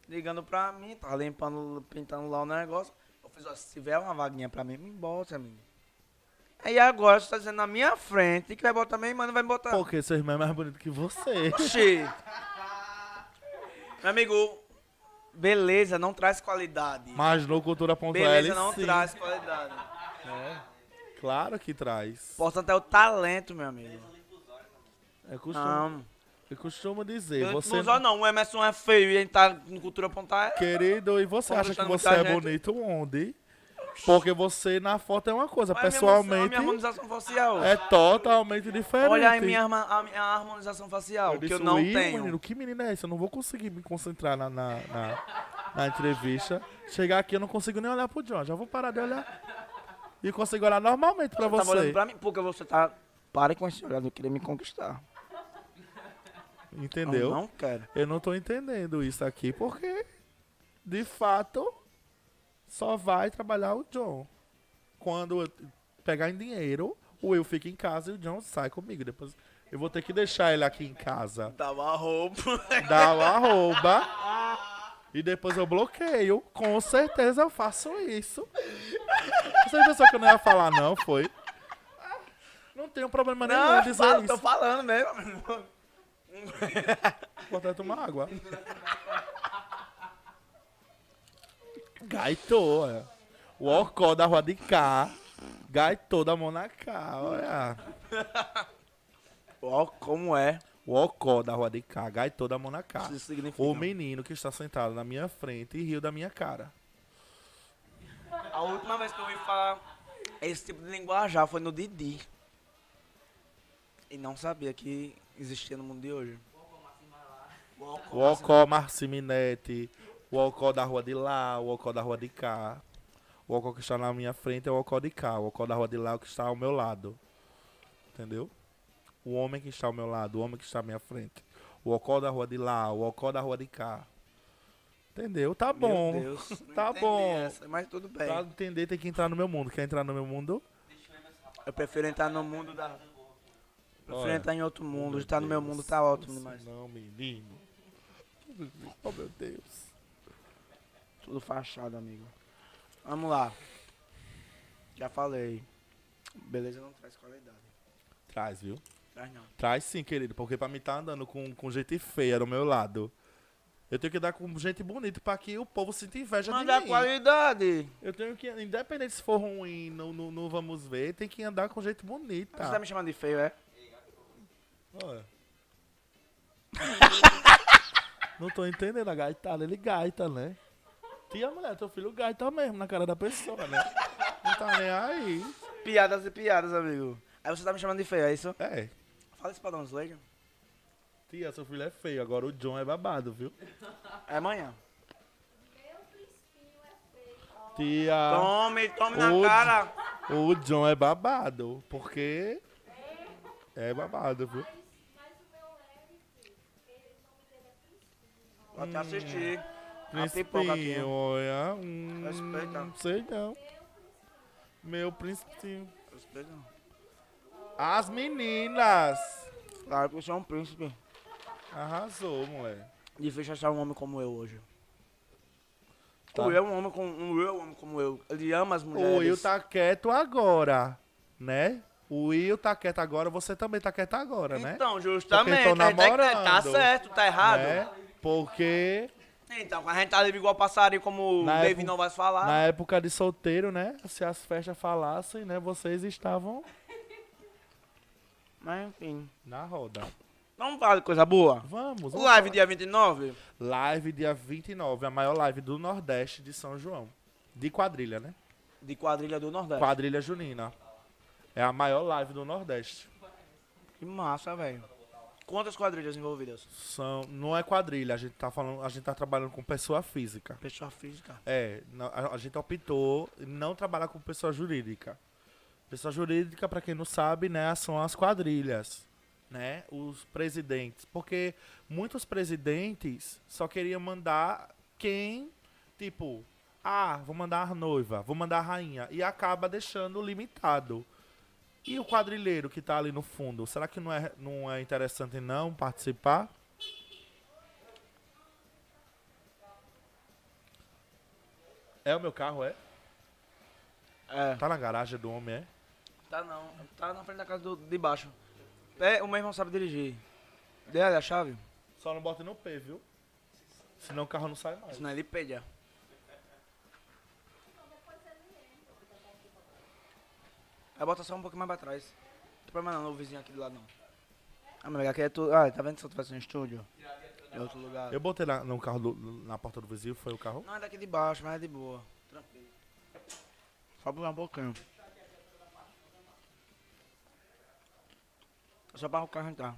ligando pra mim, tava limpando, pintando lá o negócio. Eu fiz, ó, se tiver uma vaguinha pra mim, me bota, amigo. Aí agora você tá dizendo na minha frente que vai botar minha irmã, não vai me botar. Porque seu irmão é mais bonito que você. Oxi. Meu amigo, beleza não traz qualidade. Mas no cultura.l beleza não sim. traz qualidade. Claro que traz. Importante é o talento, meu amigo. Eu costumo, Não. eu costumo dizer, Eu você... Não não, o Emerson é feio e a gente tá no Cultura Ponta. Querido, e você acha que você é gente. bonito onde? Porque você na foto é uma coisa, Mas a pessoalmente minha harmonização facial. é totalmente diferente. Olha aí minha, a minha harmonização facial, Eu que eu não "Ih, tenho. Menino, que menina é essa? Eu não vou conseguir me concentrar na, na, na, na entrevista. Chegar aqui eu não consigo nem olhar pro John. Já vou parar de olhar. E consigo olhar normalmente pra Você tava olhando você. pra mim, porque você tá... Pare com esse olhar, eu queria me conquistar. Entendeu? Eu não quero. Eu não tô entendendo isso aqui porque, de fato, só vai trabalhar o John. Quando eu pegar em dinheiro, o eu fica em casa e o John sai comigo. Depois eu vou ter que deixar ele aqui em casa. Dá uma roupa. Dá o arroba. E depois eu bloqueio. Com certeza eu faço isso. Você pensou que eu não ia falar, não? Foi. Não tenho problema nenhum Não, dizer fala, isso. tô falando mesmo. Vou até tomar água. Gaitou, olha. O ocó da rua de cá. Gaitou da mão na cá, olha. Ó, como é. O ocó da rua de cá. Gaitou da mão na cá. Isso significa. O menino que está sentado na minha frente e riu da minha cara. A última vez que eu ouvi falar esse tipo de linguajar foi no Didi. E não sabia que existia no mundo de hoje. O ocó Marciminete. O ocó da rua de lá. O ocó da rua de cá. O ocó que está na minha frente é o ocó de cá. O ocó da rua de lá é o que está ao meu lado. Entendeu? O homem que está ao meu lado. O homem que está à minha frente. O ocó da rua de lá. O ocó da rua de cá. Entendeu? Tá bom. Meu Deus. Tá bom. essa, mas tudo bem. Pra entender tem que entrar no meu mundo. Quer entrar no meu mundo? Eu prefiro entrar no mundo da. Eu prefiro Olha. entrar em outro mundo. Estar no meu mundo tá ótimo demais. Não, menino. Oh, meu Deus. Tudo fachado, amigo. Vamos lá. Já falei. Beleza não traz qualidade. Traz, viu? Traz não. Traz sim, querido, porque pra mim tá andando com, com gente feia do meu lado. Eu tenho que dar com gente bonita pra que o povo sinta inveja Manda de mim. qualidade. Eu tenho que, independente se for ruim, no, no, no vamos ver, tem que andar com gente bonita. Você tá me chamando de feio, é? Olha. Não tô entendendo a gaitada, ele gaita, né? Tia mulher, teu filho gaita mesmo na cara da pessoa, né? Não tá nem aí. Piadas e piadas, amigo. Aí você tá me chamando de feio, é isso? É. Fala isso pra Dona Slayer. Tia, seu filho é feio, agora o John é babado, viu? É amanhã. Tia. Tome, tome na Ô, cara. O John é babado, porque é babado, viu? Vou te assistir. Aqui. Principinho, olha. Hum, Respeita. Sei não. Meu principinho. Respeita. As meninas. Claro que eu sou um príncipe. Arrasou, moleque. Difícil achar um homem como eu hoje. Tá. O Will é um homem como um Will é um homem como eu. Ele ama as mulheres. O Will tá quieto agora, né? O Will tá quieto agora, você também tá quieto agora, né? Então, justamente. Porque tô gente tá- namorando. certo, tá errado. Né? Porque Então, a gente tá livre igual passarinho, como Na o David época- não vai falar. na época de solteiro, né? Se as festas falassem, né? Vocês estavam Mas enfim. na roda. Vamos falar de coisa boa? Vamos, vamos Live falar. dia 29? Live dia 29, a maior live do Nordeste de São João. De quadrilha, né? De quadrilha do Nordeste. Quadrilha junina. É a maior live do Nordeste. Que massa, velho. Quantas quadrilhas envolvidas? São, não é quadrilha, a gente tá falando, a gente tá trabalhando com pessoa física. Pessoa física. É, a, a gente optou não trabalhar com pessoa jurídica. Pessoa jurídica, pra quem não sabe, né, são as quadrilhas, né, os presidentes, porque muitos presidentes só queriam mandar quem, tipo, ah, vou mandar a noiva, vou mandar a rainha e acaba deixando limitado. E o quadrilheiro que tá ali no fundo, será que não é, não é interessante não participar? É o meu carro, é? É. Tá na garagem do homem, é? Tá não. Tá na frente da casa do, de baixo. É, o meu irmão sabe dirigir. Dê ali a chave. Só não bota no P, viu? Senão o carro não sai mais. Senão ele pedia. Aí bota só um pouquinho mais pra trás. Não tem problema não, o vizinho aqui do lado não. Ah, meu aqui é tudo. Ah, tá vendo se eu tivesse um estúdio? Em outro lugar. Eu botei na, no carro do- na porta do vizinho, foi o carro? Não, é daqui de baixo, mas é de boa. Tranquilo. Só pular um pouquinho. É só para o carro entrar.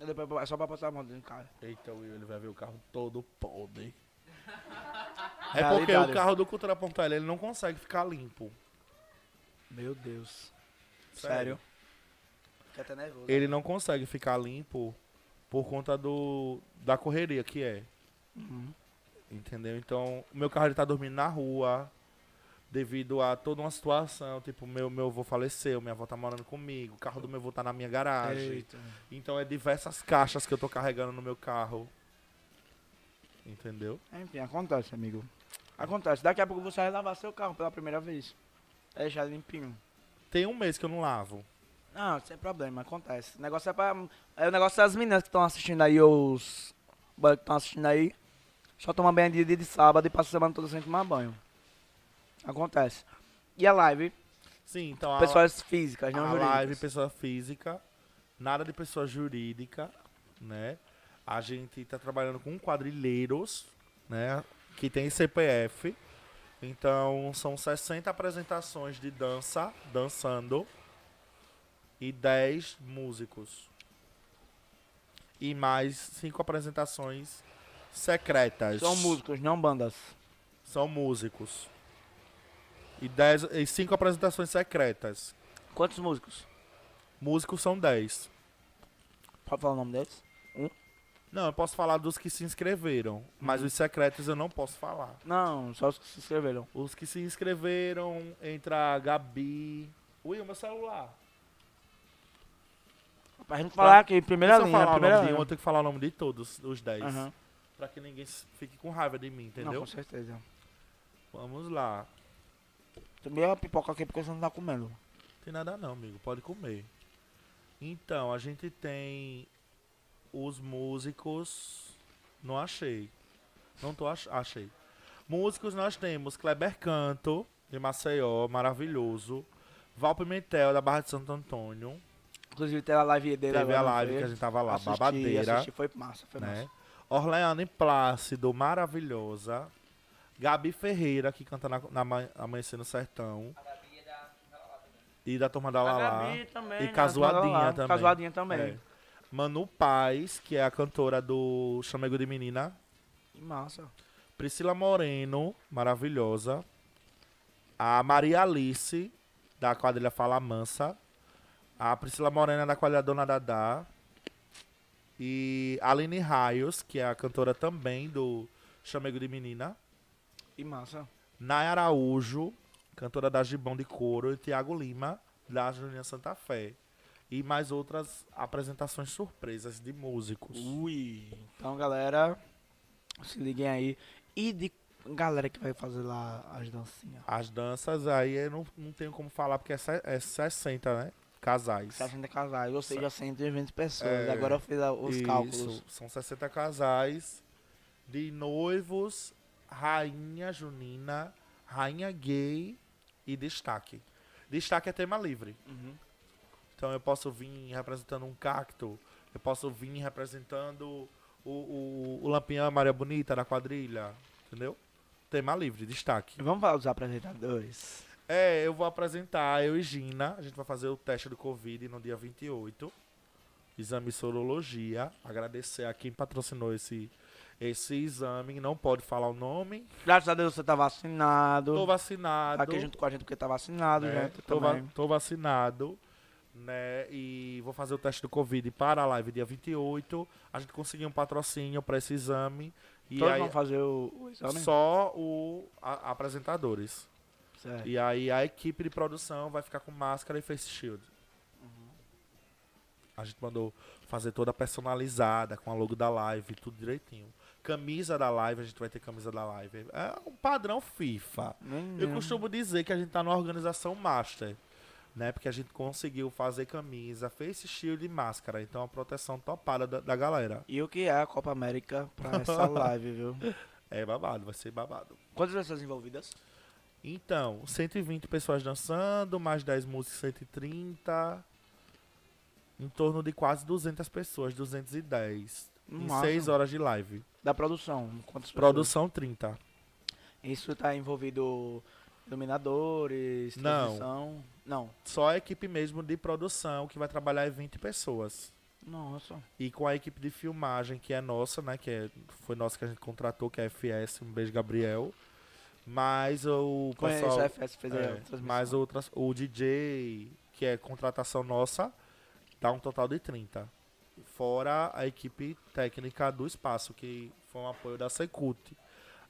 E depois é só pra botar a mão dentro do carro. Eita, Will, ele vai ver o carro todo podre. É porque o carro do Cultura Ponto L, ele não consegue ficar limpo. Meu Deus. Sério. Sério? Fiquei até nervoso. Ele não consegue ficar limpo por conta do da correria que é. Uhum. Entendeu? Então, o meu carro ele tá dormindo na rua devido a toda uma situação, tipo, meu meu avô faleceu, minha avó tá morando comigo, o carro do meu avô tá na minha garagem. Eita. Então é diversas caixas que eu tô carregando no meu carro. Entendeu? Enfim, acontece, amigo. Acontece. Daqui a pouco você vai lavar seu carro pela primeira vez. É deixar limpinho. Tem um mês que eu não lavo. Não, sem problema, acontece. O negócio é pra. É o negócio das meninas que estão assistindo aí, os. que estão assistindo aí. Só toma banho de dia de sábado e passa a semana toda sem tomar banho. Acontece. E a live? Sim, então a, Pessoas físicas, não a jurídicas. live pessoa física, nada de pessoa jurídica, né? A gente tá trabalhando com quadrilheiros, né? Que tem CPF. Então são 60 apresentações de dança, dançando, e 10 músicos. E mais 5 apresentações secretas. São músicos, não bandas. São músicos. E 10 e 5 apresentações secretas. Quantos músicos? Músicos são 10. Pode falar o nome deles? Não, eu posso falar dos que se inscreveram, mas os secretos eu não posso falar. Não, só os que se inscreveram. Os que se inscreveram, entra a Gabi. Ui, o meu celular. Pra gente falar aqui, primeira Se eu linha, falar o primeira nome de um, linha. eu tenho que falar o nome de todos, os 10. Aham. Pra que ninguém s- fique com raiva de mim, Não, entendeu? com certeza. Vamos lá. Também a pipoca aqui porque você não tá comendo. Tem nada não, amigo. Pode comer. Então, a gente tem os músicos. Não achei. Não tô ach... achei. Músicos nós temos Kleber Canto, de Maceió, maravilhoso. Val Pimentel, da Barra de Santo Antônio. Inclusive teve a live dele Teve a live que a gente tava lá, Assisti, babadeira. assisti, foi massa, foi né? massa. Orleane Plácido, maravilhosa. Gabi Ferreira, que canta na, na Ama- Amanhecer no Sertão. E da Turma da A Lalá. Gabi também, E né? Casuadinha também. Casuadinha também. É. Manu Paz, que é a cantora do Chamego de Menina. Que massa. Priscila Moreno, maravilhosa. A Maria Alice, da quadrilha Fala Mansa. A Priscila Morena, da quadrilha Dona Dadá. E a Aline Raios, que é a cantora também do Chamego de Menina. Que massa. Nay Araújo, cantora da Gibão de Couro. E Tiago Lima, da Julinha Santa Fé. E mais outras apresentações surpresas de músicos. Ui. Então, galera, se liguem aí. E de galera que vai fazer lá as dancinhas. As danças aí eu não, não tenho como falar porque é, é 60, né? Casais. 60 casais, ou seja, 120 pessoas. É, Agora eu fiz os Isso, cálculos. São 60 casais de noivos, rainha junina, rainha gay e destaque. Destaque é tema livre. Uhum. Então eu posso vir representando um cacto, eu posso vir representando o, o, o Lampião Maria Bonita da quadrilha, entendeu? Tema livre, destaque. Vamos falar dos apresentadores. É, eu vou apresentar eu e Gina. A gente vai fazer o teste do Covid no dia 28. Exame sorologia. Agradecer a quem patrocinou esse, esse exame. Não pode falar o nome. Graças a Deus você tá vacinado. Tô vacinado. Tá aqui junto com a gente porque tá vacinado, né? gente. Tô, va- tô vacinado. Né? E vou fazer o teste do Covid para a live dia 28. A gente conseguiu um patrocínio para esse exame. E Todos aí, vão fazer o, o exame? só o a- apresentadores. Certo. E aí a equipe de produção vai ficar com máscara e face shield. A gente mandou fazer toda personalizada, com a logo da live, tudo direitinho. Camisa da live, a gente vai ter camisa da live. É um padrão FIFA. Eu costumo dizer que a gente tá numa organização master. Né? Porque a gente conseguiu fazer camisa, face shield e máscara. Então a proteção topada da, da galera. E o que é a Copa América pra essa live, viu? É babado, vai ser babado. Quantas pessoas envolvidas? Então, 120 pessoas dançando, mais 10 músicas, 130. Em torno de quase 200 pessoas, 210. Em Massa. 6 horas de live. Da produção. Quantas pessoas? Produção 30. Isso tá envolvido iluminadores, Não. Não. Só a equipe mesmo de produção que vai trabalhar é 20 pessoas. Nossa. E com a equipe de filmagem, que é nossa, né? Que é, foi nossa que a gente contratou, que é a FS. Um beijo, Gabriel. Mais o Conheço pessoal. a FS fez a É, transmissão. mais outras, o DJ, que é contratação nossa, dá um total de 30. Fora a equipe técnica do espaço, que foi um apoio da Secult.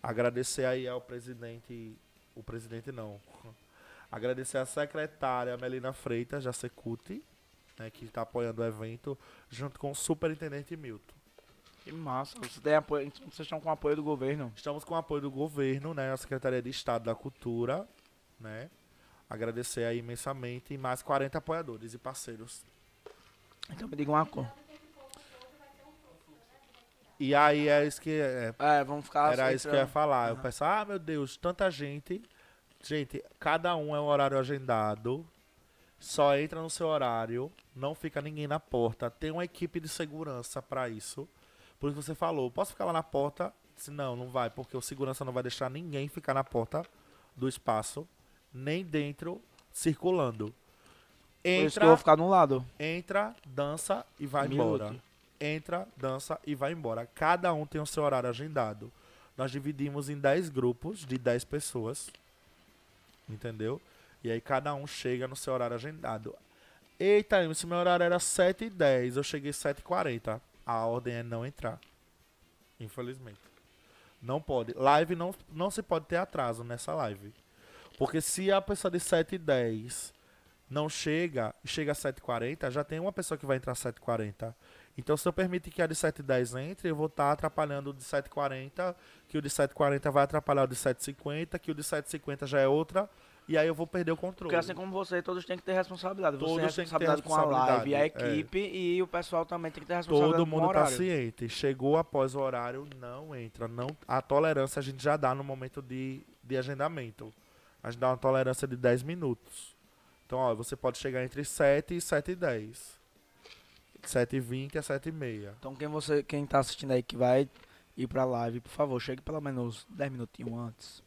Agradecer aí ao presidente, o presidente não, agradecer à secretária Melina Freitas, da Secult, né, que está apoiando o evento, junto com o superintendente Milton. Que massa. Você tem apoio, vocês estão com apoio do governo. Estamos com apoio do governo, né, a Secretaria de Estado da Cultura, né, agradecer aí imensamente, e mais 40 apoiadores e parceiros. Então me diga uma coisa. E aí é isso que é, É, vamos ficar... era isso que eu ia falar. Eu Aham. penso, ah, meu Deus, tanta gente. Gente, cada um é um horário agendado. Só entra no seu horário, não fica ninguém na porta. Tem uma equipe de segurança pra isso. Por isso você falou, posso ficar lá na porta? Disse, não, não vai, porque o segurança não vai deixar ninguém ficar na porta do espaço, nem dentro, circulando. Por isso que eu Entra, vou ficar no lado. entra, dança e vai Minuto. embora. Entra, dança e vai embora. Cada um tem o seu horário agendado. Nós dividimos em 10 grupos de 10 pessoas. Entendeu? E aí cada um chega no seu horário agendado. Eita, esse meu horário era 7 e 10 eu cheguei 7 e 40 A ordem é não entrar. Infelizmente. Não pode. Live não, não se pode ter atraso nessa live. Porque se a pessoa de 7 e 10 não chega, chega a 7h40, já tem uma pessoa que vai entrar às 7h40. Então, se eu permitir que a de 7h10 entre, eu vou estar atrapalhando o de 7h40, que o de 7h40 vai atrapalhar o de 7h50, que o de 7h50 já é outra, e aí eu vou perder o controle. Porque assim como você, todos têm que ter responsabilidade. Você Todos têm que ter responsabilidade com a live, a é. equipe e o pessoal também tem que ter responsabilidade Todo mundo tá horário. ciente. Chegou após o horário, não entra. Não, a tolerância a gente já dá no momento de, de agendamento. A gente dá uma tolerância de 10 minutos. Então, ó, você pode chegar entre 7 e 7 e 10. 7 e 20 a 7 e meia. Então quem você, quem tá assistindo aí que vai ir pra live, por favor, chegue pelo menos 10 minutinhos antes.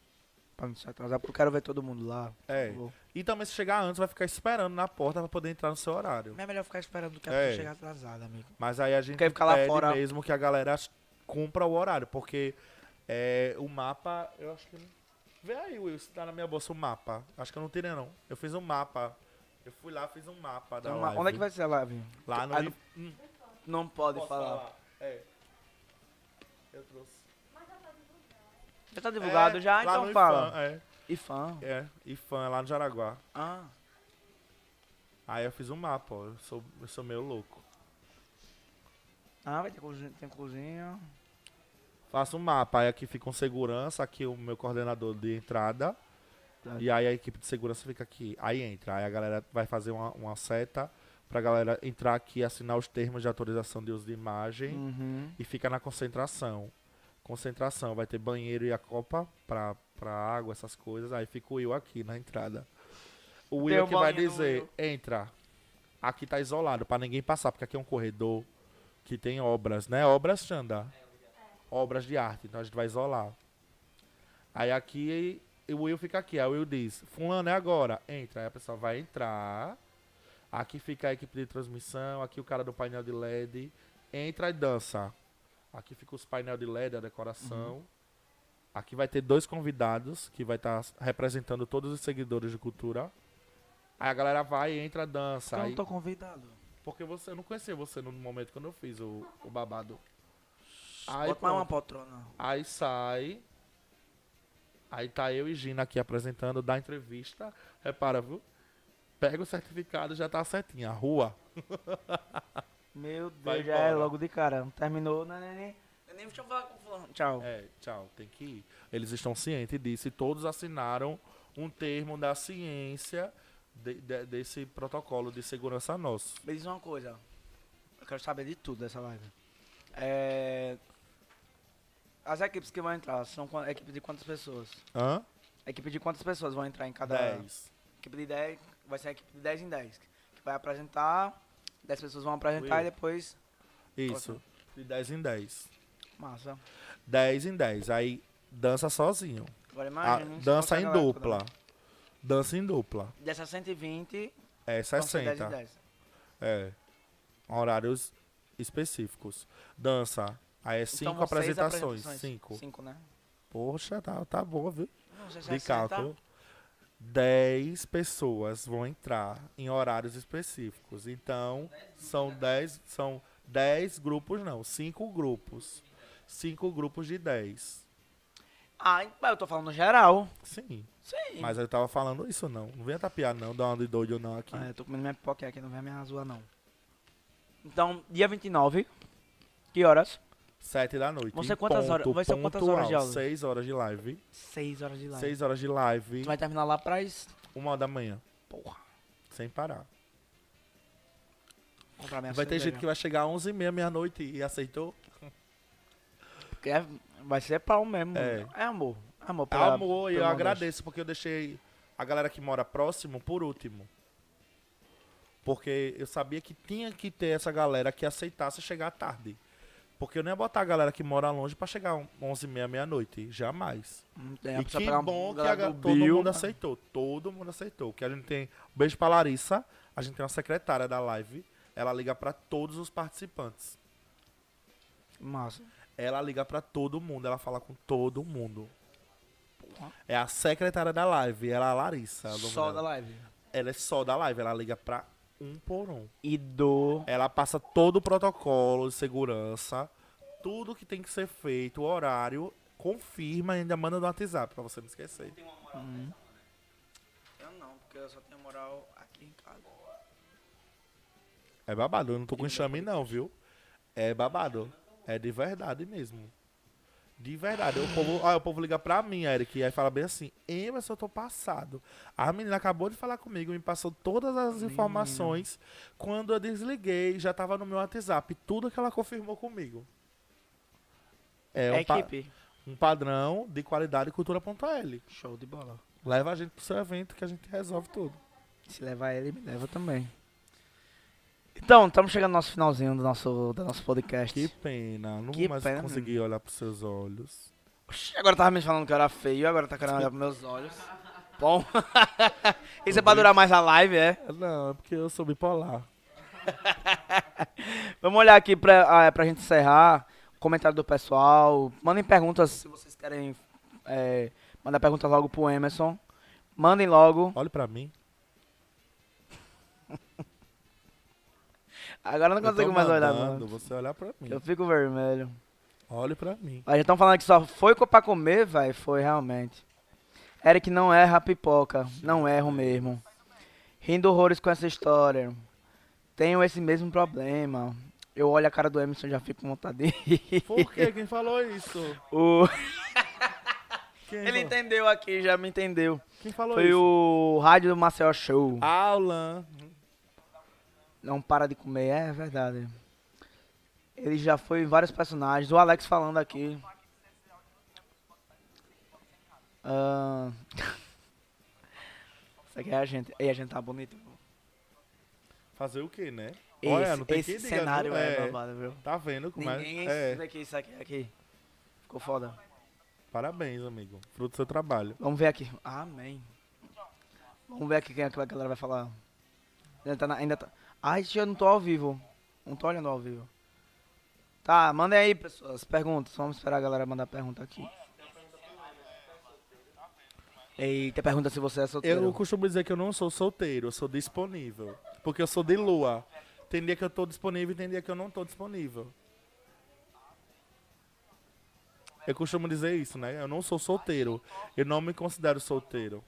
Pra não se atrasar, porque eu quero ver todo mundo lá. É. E também se chegar antes, vai ficar esperando na porta pra poder entrar no seu horário. É melhor ficar esperando do que a É. pessoa chegar atrasada, amigo. Mas aí a gente Quer ficar lá fora- mesmo que a galera cumpra o horário, porque é, o mapa, eu acho que... Vê aí, Will, se tá na minha bolsa o mapa. Acho que eu não tirei, não. Eu fiz um mapa. Eu fui lá, fiz um mapa da Então, live. onde é que vai ser a live? Lá no... Ah, não- Hum, Não pode posso falar. É. Eu trouxe. Já tá divulgado É, já, lá então no fala. IFAM, é, E fã. é, IFAM, é lá no Jaraguá. Ah, Aí eu fiz um mapa, ó. Eu sou, eu sou meio louco. Ah, vai ter cozinha. Tem cozinha. Faço um mapa, aí aqui fica um segurança, aqui o meu coordenador de entrada. E aí a equipe de segurança fica aqui. Aí entra. Aí a galera vai fazer uma, uma seta pra galera entrar aqui, assinar os termos de autorização de uso de imagem Uhum. e fica na concentração. Concentração, vai ter banheiro e a copa pra, pra água, essas coisas. Aí fica o Will aqui na entrada. O Will o que vai dizer, Will. entra. Aqui tá isolado pra ninguém passar, porque aqui é um corredor que tem obras, né? Obras, Xanda? Obras de arte, então a gente vai isolar. Aí aqui o Will fica aqui, aí o Will diz, fulano é agora, entra. Aí a pessoa vai entrar. Aqui fica a equipe de transmissão, aqui o cara do painel de LED. Entra e dança. Aqui fica os painel de LED, a decoração. Aqui vai ter dois convidados que vai estar representando todos os seguidores de cultura. Aí a galera vai, entra, dança. Eu Aí, não tô convidado. porque você eu não conhecia você no momento quando eu fiz o, o babado. Aí, Bota mais uma poltrona. Aí sai. Aí tá eu e Gina aqui apresentando, dá entrevista. Repara, viu? Pega o certificado já tá certinho. A rua. Meu Deus, Vai já é logo de cara. Terminou, né, neném? Nem deixa eu falar com o fulano. Tchau. É, tchau, tem que ir. Eles estão cientes disso e todos assinaram um termo da ciência de- de- desse protocolo de segurança nosso. Me diz uma coisa. Eu quero saber de tudo dessa live. É... As equipes que vão entrar são qua- equipe de quantas pessoas? Hã? Equipe de quantas pessoas vão entrar em cada... 10. Equipe de 10, vai ser a equipe de 10 em 10. Que vai apresentar, 10 pessoas vão apresentar Will. e depois... Isso. De 10 em 10. Massa. 10 em 10. Aí dança sozinho. Agora imagina. dança em dupla. toda. Dança em dupla. Dessas 120, É vão ser 10 em 60. 10. É. Horários específicos. Dança. Aí é 5 Então, vão seis apresentações. apresentações. 5. 5, né? Poxa, tá, tá boa, viu? Não sei se De 60. cálculo. 10 pessoas vão entrar em horários específicos. Então, são 10, são 10 grupos, não, 5 grupos. 5 grupos de 10. Ah, eu tô falando geral. Sim. Sim. Mas eu tava falando isso não. Não venha tapear não, dar uma de doido não aqui. Ah, eu tô comendo minha pipoca aqui, não vai me arrasar não. Então, dia 29, que horas? 7 da noite. Vão ser quantas horas- ponto, vai ser quantas horas de aula? 6 horas de live. 6 horas de live. 6 horas de live. Tu vai terminar lá pras... Uma hora da manhã. Porra. Sem parar. Comprar minha vai ter gente cerveja. que vai chegar às 11h30, meia-noite e aceitou. Porque é- vai ser pau mesmo. É. É, amor. Amor, pela, Amor, e pelo eu agradeço porque eu deixei a galera que mora próximo por último. Porque eu sabia que tinha que ter essa galera que aceitasse chegar tarde. Porque eu não ia botar a galera que mora longe pra chegar 11h30, meia-noite. Jamais. Hum, a e que bom que a, todo Bill, mundo né? aceitou. Todo mundo aceitou. Que a gente tem. Beijo pra Larissa. A gente tem uma secretária da live. Ela liga pra todos os participantes. Massa. Ela liga pra todo mundo. Ela fala com todo mundo. Porra. É a secretária da live. Ela é a Larissa. nome Só dela. da live. Ela é só da live. Ela liga pra um por um. E do... Ela passa todo o protocolo de segurança. Tudo que tem que ser feito, o horário. Confirma e ainda manda no WhatsApp pra você não esquecer. Hum. Eu não, porque eu só tenho moral aqui em casa. É babado, eu não tô com enxame não, viu? É babado. É de verdade mesmo. De verdade. O povo, o povo liga pra mim, Eric, e aí fala bem assim, Emerson, eu tô passado. A menina acabou de falar comigo, me passou todas as informações. Quando eu desliguei, já tava no meu WhatsApp, tudo que ela confirmou comigo. É, É um, pa- equipe. um padrão de qualidade cultura.l. Show de bola. Leva a gente pro seu evento que a gente resolve tudo. Se levar ele, me leva também. Então, estamos chegando no nosso finalzinho do nosso, do nosso podcast. Que pena, não Que mais pena. conseguir olhar pros seus olhos. Oxi, agora tava me falando que eu era feio, agora tá querendo olhar pros meus olhos. Bom. Isso é pra durar mais a live, é? Não, é porque eu sou bipolar. Vamos olhar aqui pra, ah, pra gente encerrar. Comentário do pessoal. Mandem perguntas se vocês querem é, mandar perguntas logo pro Emerson. Mandem logo. Olhe pra mim. Agora eu não consigo mais olhar, não. você olhar pra mim. Eu fico vermelho. Olhe pra mim. Aí já estão falando que só foi pra comer, velho. Foi realmente. Eric não erra a pipoca. Não erro mesmo. Rindo horrores com essa história. Tenho esse mesmo problema. Eu olho a cara do Emerson e já fico com vontade de rir. Por quê? Quem falou isso? O- Quem, Ele falou? entendeu aqui, já me entendeu. Quem falou Foi isso? o rádio do Marcel Show. Alan. Não para de comer, é verdade. Ele já foi em vários personagens. O Alex falando aqui. Ah, Isso aqui é a gente. Ei, a gente tá bonito. Fazer o quê, né? Esse, Olha, não tem esse que cenário não, é, babado, viu? Tá vendo como Ninguém é? ensina aqui isso aqui, aqui. Ficou foda. Parabéns, amigo. Fruto do seu trabalho. Vamos ver aqui. Amém. Vamos ver aqui quem é que a galera vai falar. Ainda tá. na- ainda tá... Ai, eu não tô ao vivo. Não tô olhando ao vivo. Tá, mandem aí, pessoas, perguntas. Vamos esperar a galera mandar pergunta aqui. Eita, pergunta se você é solteiro. Eu costumo dizer que eu não sou solteiro, eu sou disponível. Porque eu sou de lua. Tem dia que eu tô disponível e tem dia que eu não tô disponível. Eu costumo dizer isso, né? Eu não sou solteiro. Eu não me considero solteiro.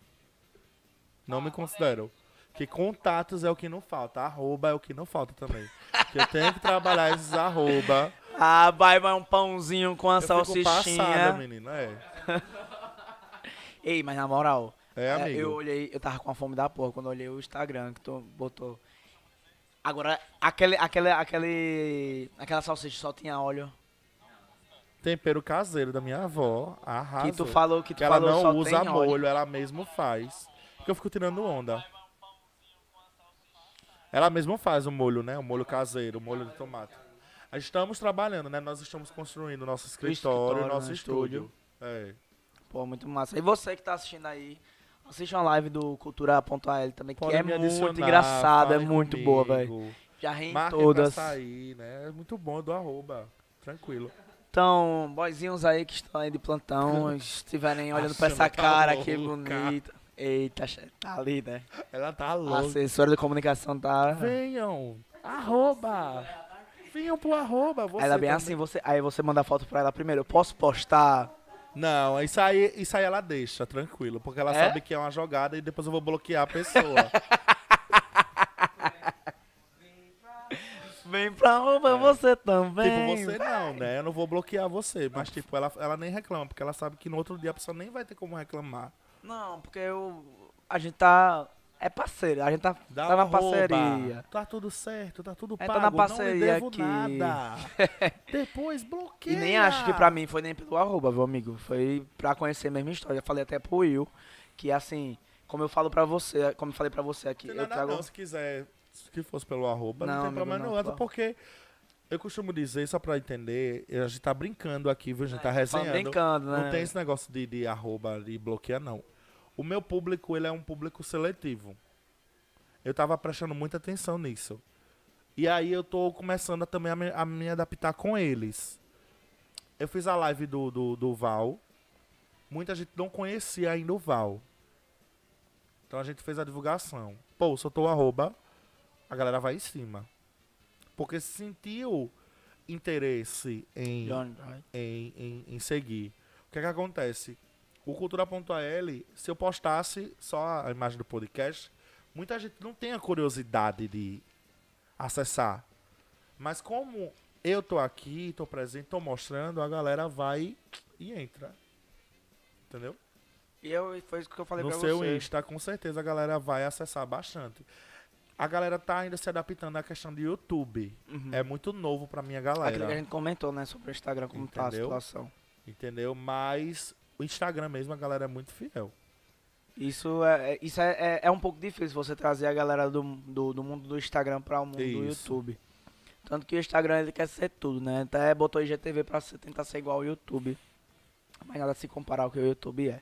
Não me considero. Que contatos é o que não falta. Arroba é o que não falta também. Que eu tenho que trabalhar esses arroba. Ah, vai, vai um pãozinho com a Eu fico salsichinha. passada, menino. É. Ei, mas na moral, É, é, amigo. eu olhei, eu tava com a fome da porra quando eu olhei o Instagram que tu botou. Agora, aquele, aquele, aquele, aquela salsicha só tinha óleo. Tempero caseiro da minha avó. Arrasou. Que tu falou que tu que ela falou não só usa tem óleo. molho, ela mesmo faz. Porque eu fico tirando onda. Ela mesmo faz o molho, né? O molho caseiro, o molho de tomate. Estamos trabalhando, né? Nós estamos construindo nosso escritório, escritório, nosso né? estúdio. É. Pô, muito massa. E você que tá assistindo aí, assiste uma live do Cultura.al também, que Pode é me muito engraçada, é muito comigo. boa, velho. Já ri em todas. pra sair, né? É muito bom do arroba. Tranquilo. Então, boyzinhos aí que estão aí de plantão, estiverem olhando pra Achando essa tá cara que louca. bonita. Eita, tá ali, né? Ela tá A louca. assessora de comunicação tá. Venham. Arroba. Venham pro arroba. Você ela bem também. assim, você, aí você manda a foto pra ela primeiro. Eu posso postar? Não, isso aí, isso aí ela deixa, tranquilo. Porque ela É? sabe que é uma jogada e depois eu vou bloquear a pessoa. Vem pra arroba você também. É. tipo, você não, né? Eu não vou bloquear você. Mas, tipo, ela, ela nem reclama, porque ela sabe que no outro dia a pessoa nem vai ter como reclamar. Não, porque eu. A gente tá. É parceiro, a gente tá, Dá tá na arroba. parceria. Tá tudo certo, tá tudo É, pago. tá na não parceria lhe devo aqui. nada. Depois bloqueia. E nem acho que pra mim foi nem pelo arroba, meu amigo. Foi pra conhecer a mesma história. Eu falei até pro Will, que assim, como eu falo pra você, como eu falei pra você aqui, Não, eu não, trago. não, se quiser, se fosse pelo arroba, não, Não, tem amigo, problema não, porque eu costumo dizer, só pra entender, a gente tá brincando aqui, viu? A gente tá Falando resenhando. brincando, né? Não tem esse negócio de, de arroba e bloquear, não. O meu público, ele é um público seletivo. Eu tava prestando muita atenção nisso. E aí eu tô começando a, também a me, a me adaptar com eles. Eu fiz a live do, do, do Val. Muita gente não conhecia ainda o Val. Então a gente fez a divulgação. Pô, soltou o arroba, a galera vai em cima. Porque sentiu interesse em, em, em, em seguir. O que é que acontece? O Cultura.al, se eu postasse só a imagem do podcast, muita gente não tem a curiosidade de acessar. Mas como eu tô aqui, tô presente, tô mostrando, a galera vai e entra. Entendeu? E eu, foi isso que eu falei no pra seu você. Insta, com certeza a galera vai acessar bastante. A galera tá ainda se adaptando à questão de YouTube. Uhum. É muito novo pra minha Aquilo que a galera. gente comentou, né, sobre o Instagram, como tá a Entendeu? situação. Entendeu? Mas o Instagram mesmo, a galera é muito fiel. Isso é, é- isso é, é, é um pouco difícil você trazer a galera do, do, do mundo do Instagram para o mundo do Isso. YouTube. Tanto que o Instagram ele quer ser tudo, né? Até botou IGTV pra ser- tentar ser igual ao YouTube. Mas nada se comparar ao que o YouTube é.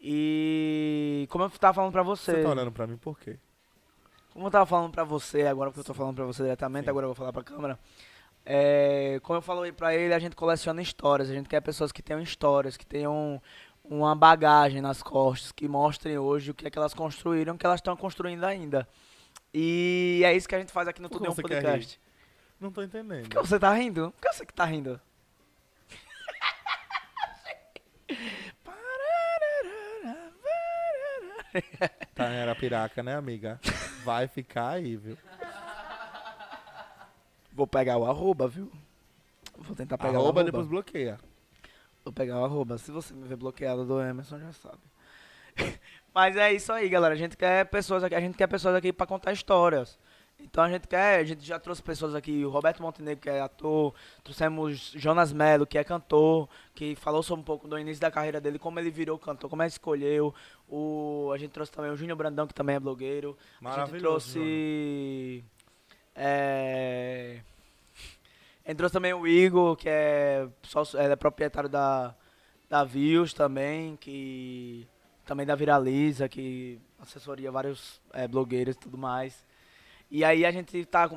E como eu tava falando pra você, Você tá olhando pra mim por quê? como eu tava falando pra você agora, porque eu tô falando pra você diretamente, Sim. agora eu vou falar pra câmera. É, como eu falei pra ele, a gente coleciona histórias, a gente quer pessoas que tenham histórias, que tenham uma bagagem nas costas, que mostrem hoje o que é que elas construíram, o que elas estão construindo ainda. E é isso que a gente faz aqui no Tudo um Podcast. Não tô entendendo. Por que você tá rindo? Por que você que tá rindo? tá em Arapiraca, né, amiga? Vai ficar aí, viu? Vou pegar o arroba, viu? Vou tentar pegar Arroba o arroba. depois bloqueia. Vou pegar o arroba. Se você me ver bloqueado do Emerson, já sabe. Mas é isso aí, galera. A gente quer pessoas aqui, a gente quer pessoas aqui pra contar histórias. Então a gente quer, a gente já trouxe pessoas aqui, o Roberto Montenegro, que é ator, trouxemos Jonas Melo, que é cantor, que falou sobre um pouco do início da carreira dele, como ele virou cantor, como ele escolheu. O, a gente trouxe também o Júnior Brandão, que também é blogueiro. A gente Maravilhoso. trouxe. É, trouxe também o Igor, que é, sócio, é proprietário da, da Views também, que também da Viraliza, que assessoria vários é, blogueiros e tudo mais. E aí a gente tá,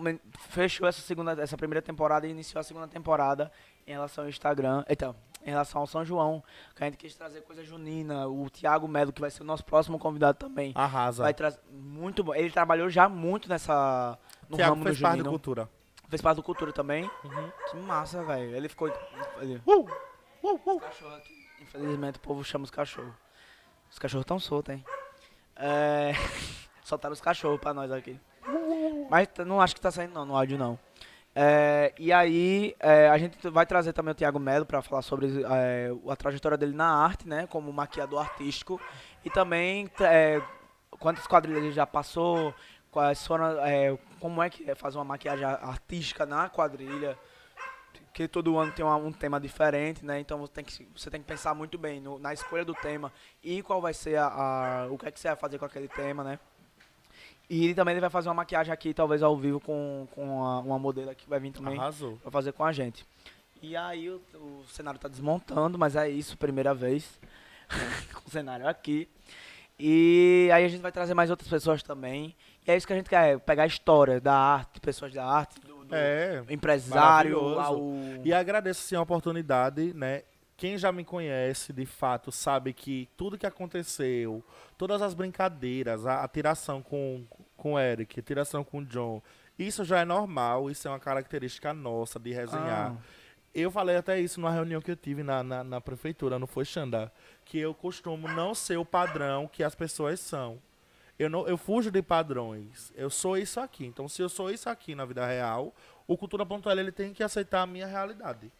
fechou essa, segunda, essa primeira temporada e iniciou a segunda temporada em relação ao Instagram. Então, em relação ao São João, que a gente quis trazer coisa junina. O Thiago Melo, que vai ser o nosso próximo convidado também. Arrasa. Vai trazer muito bom. Ele trabalhou já muito nessa no Tiago ramo fez do parte junino. cultura. Fez parte do cultura também. Uhum. Que massa, velho. Ele ficou ele, Uh, uh, uh. Infelizmente o povo chama os cachorros. Os cachorros tão soltos, hein? É... Soltaram os cachorros pra nós aqui. Mas t- não acho que tá saindo não, no áudio não. É, e aí, é, a gente vai trazer também o Thiago Melo para falar sobre é, a trajetória dele na arte, né? Como maquiador artístico. E também é, quantas quadrilhas ele já passou, quais foram, é, como é que é fazer uma maquiagem artística na quadrilha. Que todo ano tem uma- um tema diferente, né? Então você tem que, você tem que pensar muito bem no- na escolha do tema e qual vai ser a, a- o que é que você vai fazer com aquele tema, né? E ele também ele vai fazer uma maquiagem aqui, talvez ao vivo, com, com a- uma modelo que vai vir também Arrasou. pra fazer com a gente. E aí o, o cenário tá desmontando, mas é isso, primeira vez. com o cenário aqui. E aí a gente vai trazer mais outras pessoas também. E é isso que a gente quer, pegar a história da arte, pessoas da arte, do, do É. empresário, ao... E agradeço sim a oportunidade, né? Quem já me conhece, de fato, sabe que tudo que aconteceu, todas as brincadeiras, a, a tiração com, com o Eric, a tiração com o John, isso já é normal, isso é uma característica nossa de resenhar. Ah, Eu falei até isso numa reunião que eu tive na, na, na prefeitura, não foi Xandá, que eu costumo não ser o padrão que as pessoas são. Eu, não, eu fujo de padrões. Eu sou isso aqui. Então, se eu sou isso aqui na vida real, o Cultura.l ele tem que aceitar a minha realidade.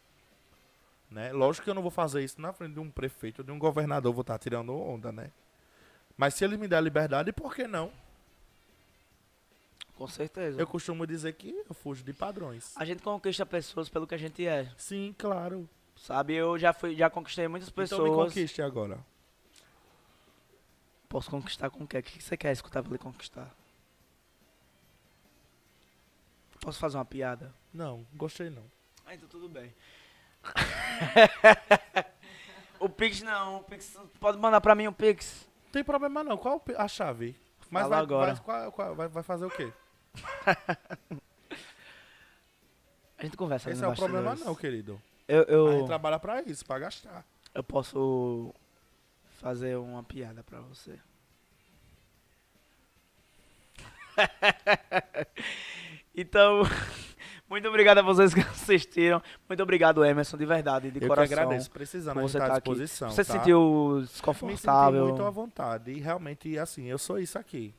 Né? Lógico que eu não vou fazer isso na frente de um prefeito, de um governador, vou estar tirando onda, né? Mas se ele me der liberdade, por que não? com certeza. Eu costumo dizer que eu fujo de padrões. A gente conquista pessoas pelo que a gente é, Sim, claro. sabe? Eu já fui, já conquistei muitas pessoas. Então me conquiste agora. Posso conquistar com o quê? O que você quer escutar pra ele conquistar? Posso fazer uma piada? Não, gostei não. Ah, então tudo bem. o Pix não, o Pix pode mandar pra mim o Pix. Não tem problema não. Qual a chave? Mas Fala vai, agora. vai- qual- qual- vai- vai fazer o quê? A gente conversa Esse é o problema não, querido. Eu, A gente eu, trabalha pra isso, pra gastar. eu posso fazer uma piada pra você. então, muito obrigado a vocês que assistiram. Muito obrigado, Emerson, de verdade, de eu coração. que agradeço. Precisando, você tá à tá aqui. disposição. Você se tá? sentiu Me senti desconfortável? muito à vontade. E realmente, assim, eu sou isso aqui.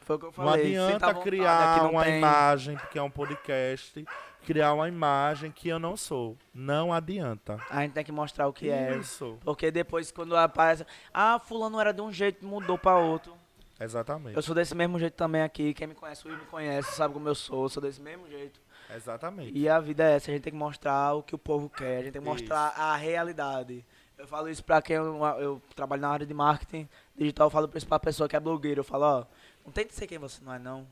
Foi o que eu Não falei. sinta à adianta vontade, criar aqui não uma tem- imagem, porque é um podcast, criar uma imagem que eu não sou. Não adianta. A gente tem que mostrar o que é. Isso. Porque depois, quando aparece. Ah, fulano era de um jeito, mudou pra outro. Exatamente. Eu sou desse mesmo jeito também aqui. Quem me conhece, o me conhece, sabe como eu sou. Eu sou desse mesmo jeito. Exatamente. E a vida é essa. A gente tem que mostrar o que o povo quer. A gente tem que mostrar a realidade. Eu falo isso pra quem eu, eu trabalho na área de marketing digital. Eu falo pra isso pra pessoa que é blogueira. Eu falo, ó, não tente ser quem você não é, não.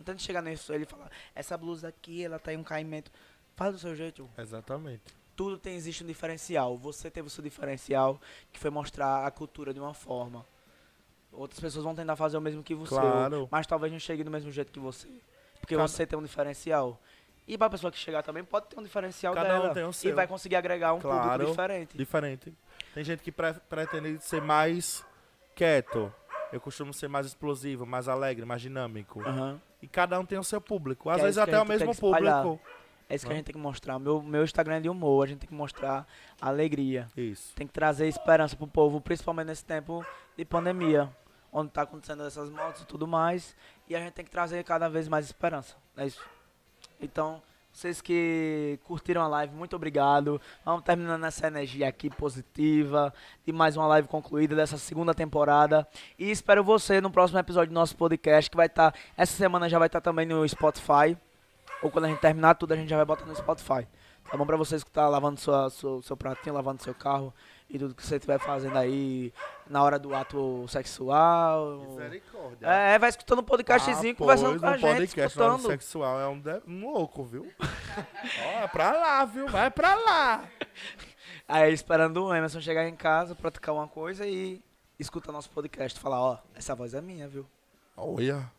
Não tente chegar nisso ele e falar, essa blusa aqui, ela tem um caimento. Faz do seu jeito. Exatamente. tudo tem existe um diferencial. Você teve o seu diferencial, que foi mostrar a cultura de uma forma. Outras pessoas vão tentar fazer o mesmo que você, Claro. mas talvez não chegue do mesmo jeito que você, porque Cada- você tem um diferencial. E pra pessoa que chegar também pode ter um diferencial Cada um dela tem o e seu. vai conseguir agregar um Claro. público diferente. Diferente. Tem gente que pre- pretende ser mais quieto. Eu costumo ser mais explosivo, mais alegre, mais dinâmico. Aham. E cada um tem o seu público. Às Que é vezes que até o mesmo público. É isso que a gente tem que mostrar. Meu, meu Instagram é de humor, a gente tem que mostrar alegria. Isso. Tem que trazer esperança pro povo, principalmente nesse tempo de pandemia. onde tá acontecendo essas mortes e tudo mais. E a gente tem que trazer cada vez mais esperança. É isso. Então, vocês que curtiram a live, muito obrigado. Vamos terminando essa energia aqui positiva de mais uma live concluída dessa segunda temporada. E espero você no próximo episódio do nosso podcast, que vai estar. essa semana já vai estar também no Spotify. Ou quando a gente terminar tudo, a gente já vai botar no Spotify. Tá bom pra você escutar lavando sua, seu, seu pratinho, lavando seu carro e tudo que você estiver fazendo aí na hora do ato sexual. Misericórdia. É, vai escutando um podcastzinho, Ah, conversando pois, com a no gente, podcast escutando. sexual é um, de- um louco, viu? Ó, é pra lá, viu? Vai pra lá. Aí esperando o Emerson chegar em casa, praticar uma coisa e escuta nosso podcast. Falar, ó, essa voz é minha, viu? Olha.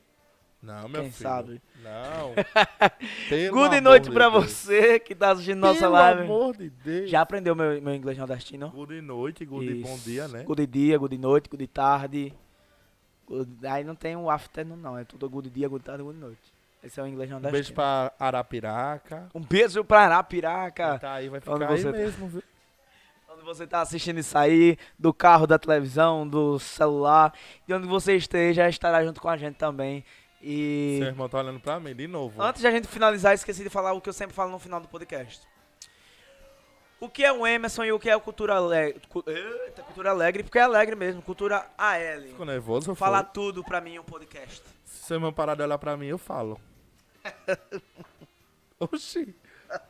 Não, meu Quem filho. sabe? Não. Pelo Good noite de pra Deus. você que tá assistindo nossa Pelo live. amor de Deus. Já aprendeu meu, meu inglês nordestino? Good noite, good bom Isso. dia, né? Good dia, good noite, good tarde. Good- Aí não tem o afternoon não, é tudo good dia, good tarde, good noite. Esse é o inglês Um nordestino. beijo pra Arapiraca. Um beijo pra Arapiraca. Tá aí, vai Onde ficar aí você tá? mesmo, viu? Onde você tá assistindo isso aí, do carro, da televisão, do celular. E onde você esteja, estará junto com a gente também. E Seu irmão tá olhando pra mim de novo. antes de a gente finalizar, esqueci de falar o que eu sempre falo no final do podcast. O que é o Emerson e o que é a cultura alegre? Cultura alegre, porque é alegre mesmo. Cultura AL. Ficou nervoso? Fala Fala. tudo pra mim em um podcast. Se seu irmão parar de olhar pra mim, eu falo. Oxi.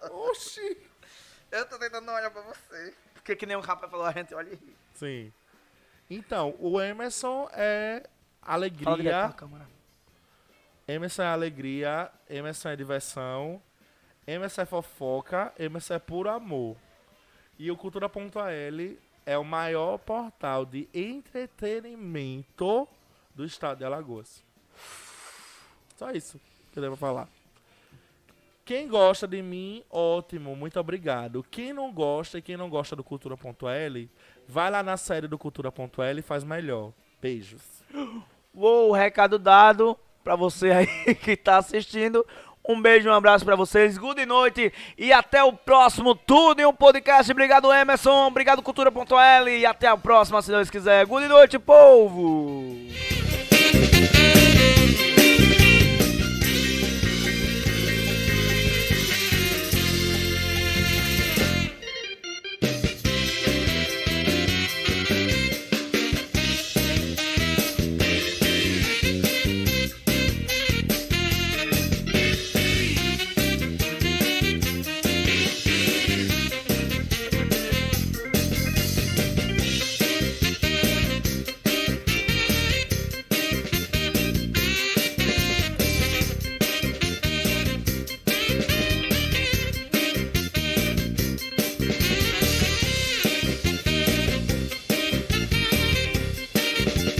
Oxi. Eu tô tentando não olhar pra você. Porque que nem o rapaz falou, a gente olha e ri. Sim. Então, o Emerson é Fala direto alegria. pra câmera. Emerson é alegria. Emerson é diversão. Emerson é fofoca. Emerson é puro amor. E o Cultura.al é o maior portal de entretenimento do estado de Alagoas. Só isso que eu devo falar. Quem gosta de mim, ótimo, muito obrigado. Quem não gosta e quem não gosta do Cultura.l, vai lá na série do Cultura.l e faz melhor. Beijos. Uou, recado dado pra você aí que tá assistindo. Um beijo, um abraço pra vocês. Good noite e até o próximo Tudo em um Podcast. Obrigado, Emerson. Obrigado, Cultura.l. E até a próxima, se Deus quiser. Good noite, povo.